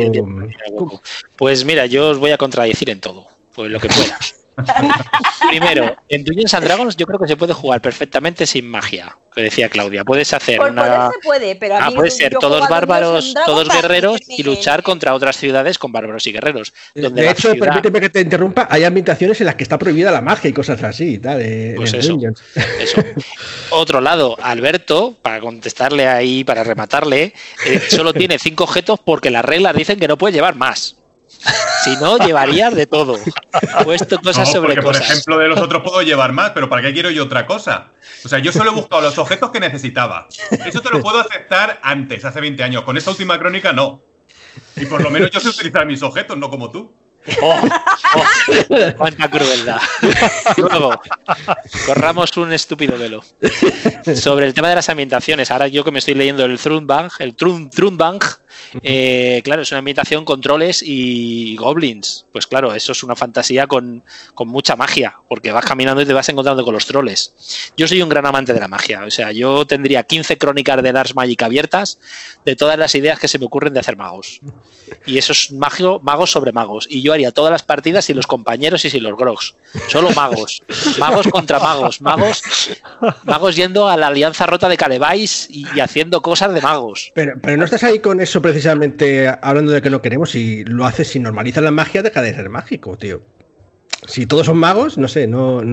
Pues mira, yo os voy a contradecir en todo, pues lo que pueda. Primero, en Dungeons and Dragons yo creo que se puede jugar perfectamente sin magia, que decía Claudia. Puedes hacer una. Se puede, pero ah, puede ser todos bárbaros, todos guerreros y luchar contra otras ciudades con bárbaros y guerreros. de hecho, permíteme que te interrumpa, hay ambientaciones en las que está prohibida la magia y cosas así. Tal, eh, pues eso, eso, Otro lado, Alberto, para contestarle ahí, para rematarle, eh, solo tiene cinco objetos porque las reglas dicen que no puede llevar más. Si no, llevarías de todo. Puesto cosas sobre Por ejemplo, de los otros puedo llevar más, pero ¿para qué quiero yo otra cosa? O sea, yo solo he buscado los objetos que necesitaba. Eso te lo puedo aceptar antes, hace 20 años. Con esta última crónica, no. Y por lo menos yo sé utilizar mis objetos, no como tú. Oh, oh, cuánta crueldad. Luego, corramos un estúpido velo. Sobre el tema de las ambientaciones, ahora yo que me estoy leyendo el Thrunbang, el Trunbang, eh, claro, es una ambientación con troles y goblins. Pues claro, eso es una fantasía con, mucha magia, porque vas caminando y te vas encontrando con los troles. Yo soy un gran amante de la magia, o sea, yo tendría 15 crónicas de Lars Magic abiertas de todas las ideas que se me ocurren de hacer magos. Y eso es magos sobre magos. Y yo haría todas las partidas y los compañeros y si los grogs. Solo magos. Magos contra magos. Magos, magos yendo a la alianza rota de Calebais y, haciendo cosas de magos. Pero, pero no estás ahí con eso precisamente hablando de que no queremos y lo haces si normalizas la magia, deja de ser mágico, tío. Si todos son magos, no sé, no,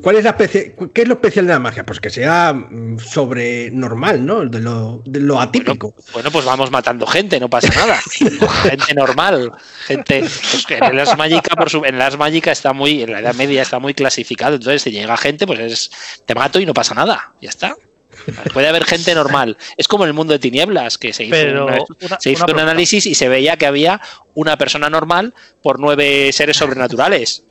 ¿cuál es la especie, qué es lo especial de la magia? Pues que sea mm, sobre normal, ¿no? De lo, de lo atípico. Bueno, pues vamos matando gente, no pasa nada. gente normal, gente pues en las mágica, por su, en las mágica está muy, en la Edad Media está muy clasificado, entonces si llega gente, pues es te mato y no pasa nada, ya está. Puede haber gente normal. Es como el mundo de tinieblas, que se hizo, un análisis y se veía que había una persona normal por nueve seres sobrenaturales.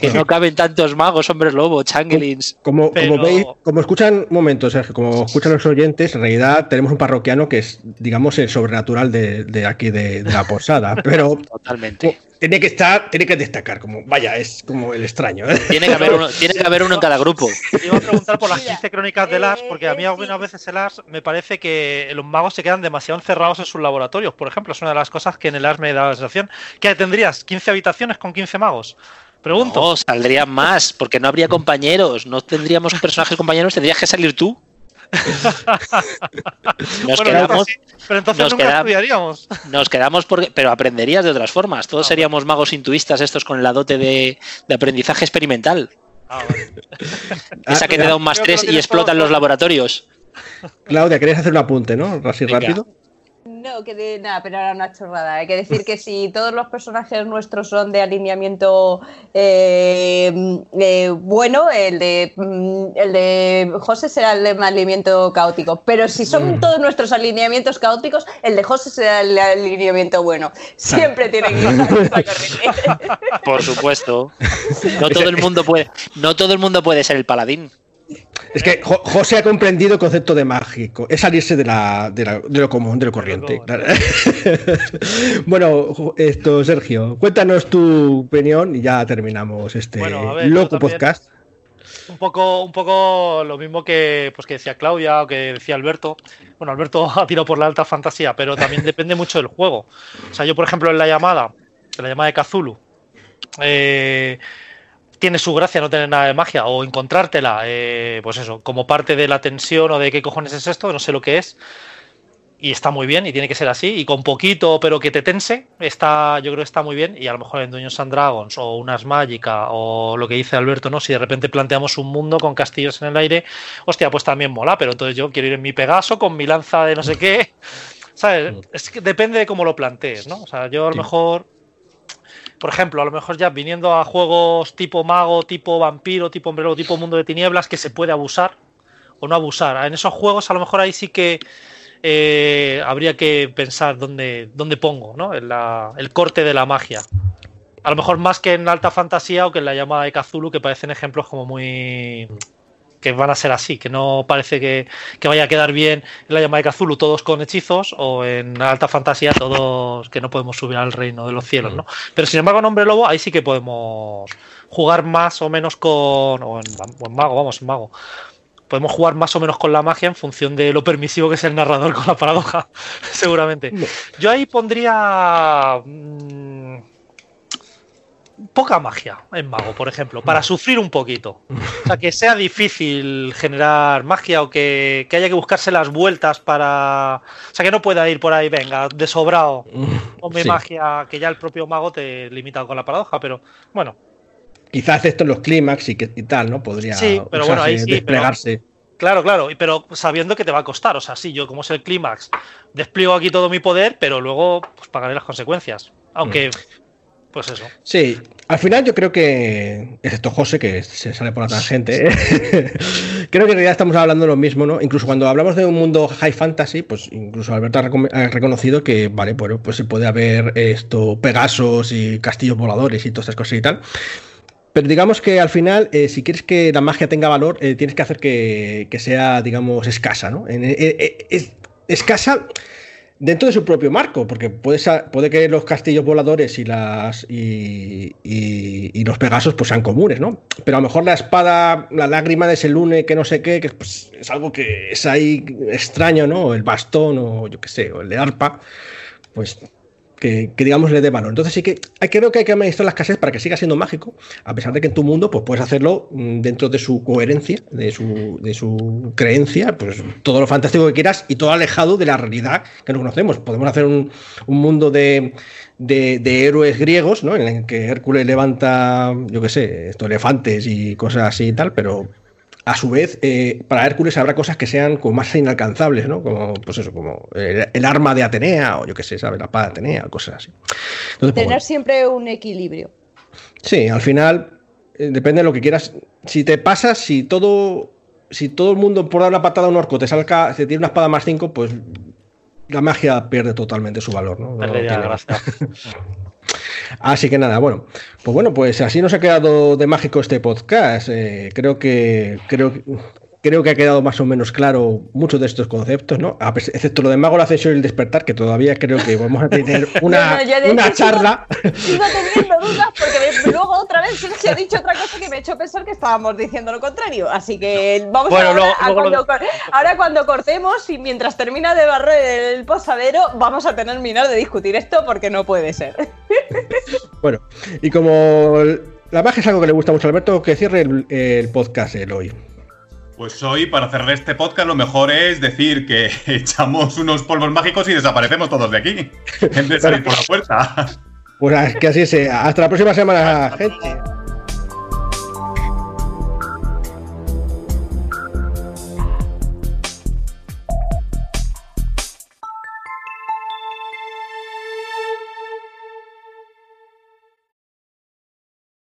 Que no caben tantos magos, hombres lobo, changelings. Como, como veis, como escuchan, momentos, como escuchan los oyentes, en realidad tenemos un parroquiano que es, digamos, el sobrenatural de, aquí de, la posada. Pero totalmente. Tiene que estar, tiene que destacar, como, vaya, es como el extraño. ¿eh? Tiene que haber uno, tiene que haber uno en cada grupo. Iba a preguntar por las 15 crónicas de Lars, porque a mí algunas veces el Lars me parece que los magos se quedan demasiado encerrados en sus laboratorios. Por ejemplo, es una de las cosas que en el Lars me da la sensación. que tendrías? ¿15 habitaciones con 15 magos? Pregunto. No, saldrían más, porque no habría compañeros, no tendríamos personajes compañeros, tendrías que salir tú. nos quedamos, pero entonces nos nunca estudiaríamos. Nos quedamos porque, pero aprenderías de otras formas. Todos ah, seríamos magos intuistas estos con la dote de, aprendizaje experimental. Ah, Esa que te da un más tres y explotan los laboratorios. Claudia, ¿querías hacer un apunte, no? Así Venga. rápido. No, que de nada, pero era una chorrada. Hay que decir que si todos los personajes nuestros son de alineamiento eh, eh, bueno, el de mm, el de José será el de alineamiento caótico. Pero si son todos nuestros alineamientos caóticos, el de José será el alineamiento bueno. Siempre tiene que ir. Por supuesto. No todo el mundo puede, no todo el mundo puede ser el paladín. Es que Jo- José ha comprendido el concepto de mágico. Es salirse de, la, de, la- de lo común, de lo corriente. bueno, esto, Sergio, cuéntanos tu opinión y ya terminamos este Bueno, ver, loco podcast. Un poco, un poco lo mismo que, pues, que decía Claudia o que decía Alberto. Bueno, Alberto ha tirado por la alta fantasía, pero también depende mucho del juego. O sea, yo, por ejemplo, en la llamada, en la llamada de Cthulhu, eh, tiene su gracia no tener nada de magia o encontrártela, eh, pues eso, como parte de la tensión o de qué cojones es esto, no sé lo que es. Y está muy bien y tiene que ser así. Y con poquito, pero que te tense, está, yo creo que está muy bien. Y a lo mejor en Dungeons and Dragons o unas Mágica o lo que dice Alberto, ¿no? Si de repente planteamos un mundo con castillos en el aire, hostia, pues también mola. Pero entonces yo quiero ir en mi Pegaso con mi lanza de no sé qué. ¿Sabes? Es que depende de cómo lo plantees, ¿no? O sea, yo a lo mejor por ejemplo, a lo mejor ya viniendo a juegos tipo mago, tipo vampiro, tipo hombrero, tipo mundo de tinieblas, que se puede abusar o no abusar. En esos juegos a lo mejor ahí sí que eh, habría que pensar dónde, dónde pongo ¿no? En la- el corte de la magia. A lo mejor más que en alta fantasía o que en la llamada de Cthulhu, que parecen ejemplos como muy que van a ser así, que no parece que, que vaya a quedar bien en la llamada de Cthulhu todos con hechizos o en alta fantasía todos que no podemos subir al reino de los cielos, ¿no? Pero sin embargo en Hombre Lobo ahí sí que podemos jugar más o menos con o en, o en Mago, vamos, en Mago. Podemos jugar más o menos con la magia en función de lo permisivo que es el narrador con la paradoja, seguramente. Yo ahí pondría mm, poca magia en mago, por ejemplo, para sufrir un poquito. O sea, que sea difícil generar magia o que, que haya que buscarse las vueltas para... O sea, que no pueda ir por ahí, venga, de sobrado, con mi Sí. magia, que ya el propio mago te limita con la paradoja, pero bueno, Quizás esto en los clímax y, que- y tal, ¿no? Podría Sí, pero bueno, ahí sí, pero- desplegarse. Claro, claro, pero sabiendo que te va a costar. O sea, sí, yo como es el clímax, despliego aquí todo mi poder, pero luego pues, pagaré las consecuencias. Aunque, pues eso. Sí, al final yo creo que, excepto José, que se sale por la tangente, ¿eh? creo que en realidad estamos hablando de lo mismo, ¿no? Incluso cuando hablamos de un mundo high fantasy, pues incluso Alberto ha, ha reconocido que, vale, bueno, pues se puede haber esto, Pegasos y castillos voladores y todas estas cosas y tal. Pero digamos que al final, eh, si quieres que la magia tenga valor, eh, tienes que hacer que, que sea, digamos, escasa, ¿no? En- eh, eh, es- escasa dentro de su propio marco, porque puede, puede que los castillos voladores y las y, los pegasos pues sean comunes, ¿no? Pero a lo mejor la espada, la lágrima de Selune, que no sé qué, que pues, es algo que es ahí extraño, ¿no? El bastón, o yo qué sé, o el de arpa, pues que, digamos le dé valor. Entonces sí que creo que hay que administrar la escasez para que siga siendo mágico, a pesar de que en tu mundo pues puedes hacerlo mm, dentro de su coherencia, de su, de su creencia, pues todo lo fantástico que quieras y todo alejado de la realidad que no conocemos. Podemos hacer un, un mundo de, de, de héroes griegos, ¿no? En el que Hércules levanta, yo qué sé, estos elefantes y cosas así y tal, pero a su vez, eh, para Hércules habrá cosas que sean como más inalcanzables, ¿no? Como, pues eso, como el, el arma de Atenea, o yo qué sé, ¿sabes? La espada de Atenea, cosas así. Entonces, pues, Tener bueno. siempre un equilibrio. Sí, al final, eh, depende de lo que quieras. Si te pasas, si todo. Si todo el mundo por dar una patada a un orco te salga, te tiene una espada más 5, pues la magia pierde totalmente su valor, ¿no? No Perdería tiene- la. Así que nada, bueno, pues bueno, pues así nos ha quedado de mágico este podcast. Eh, creo que creo creo que ha quedado más o menos claro muchos de estos conceptos, ¿no? Excepto lo de mago, la ascensión y el despertar, que todavía creo que vamos a tener una, No, no, una charla. Sigo teniendo dudas porque me- luego otra vez se ha dicho otra cosa que me ha hecho pensar que estábamos diciendo lo contrario. Así que vamos Bueno, ahora, luego- a cuando, ahora cuando cortemos y mientras termina de barrer el posadero, vamos a terminar de discutir esto porque no puede ser. Bueno, y como la magia es algo que le gusta mucho a Alberto, que cierre el, el podcast el hoy. Pues hoy, para cerrar este podcast, lo mejor es decir que echamos unos polvos mágicos y desaparecemos todos de aquí. En vez de salir por la puerta. Pues que así sea. Hasta la próxima semana, gente.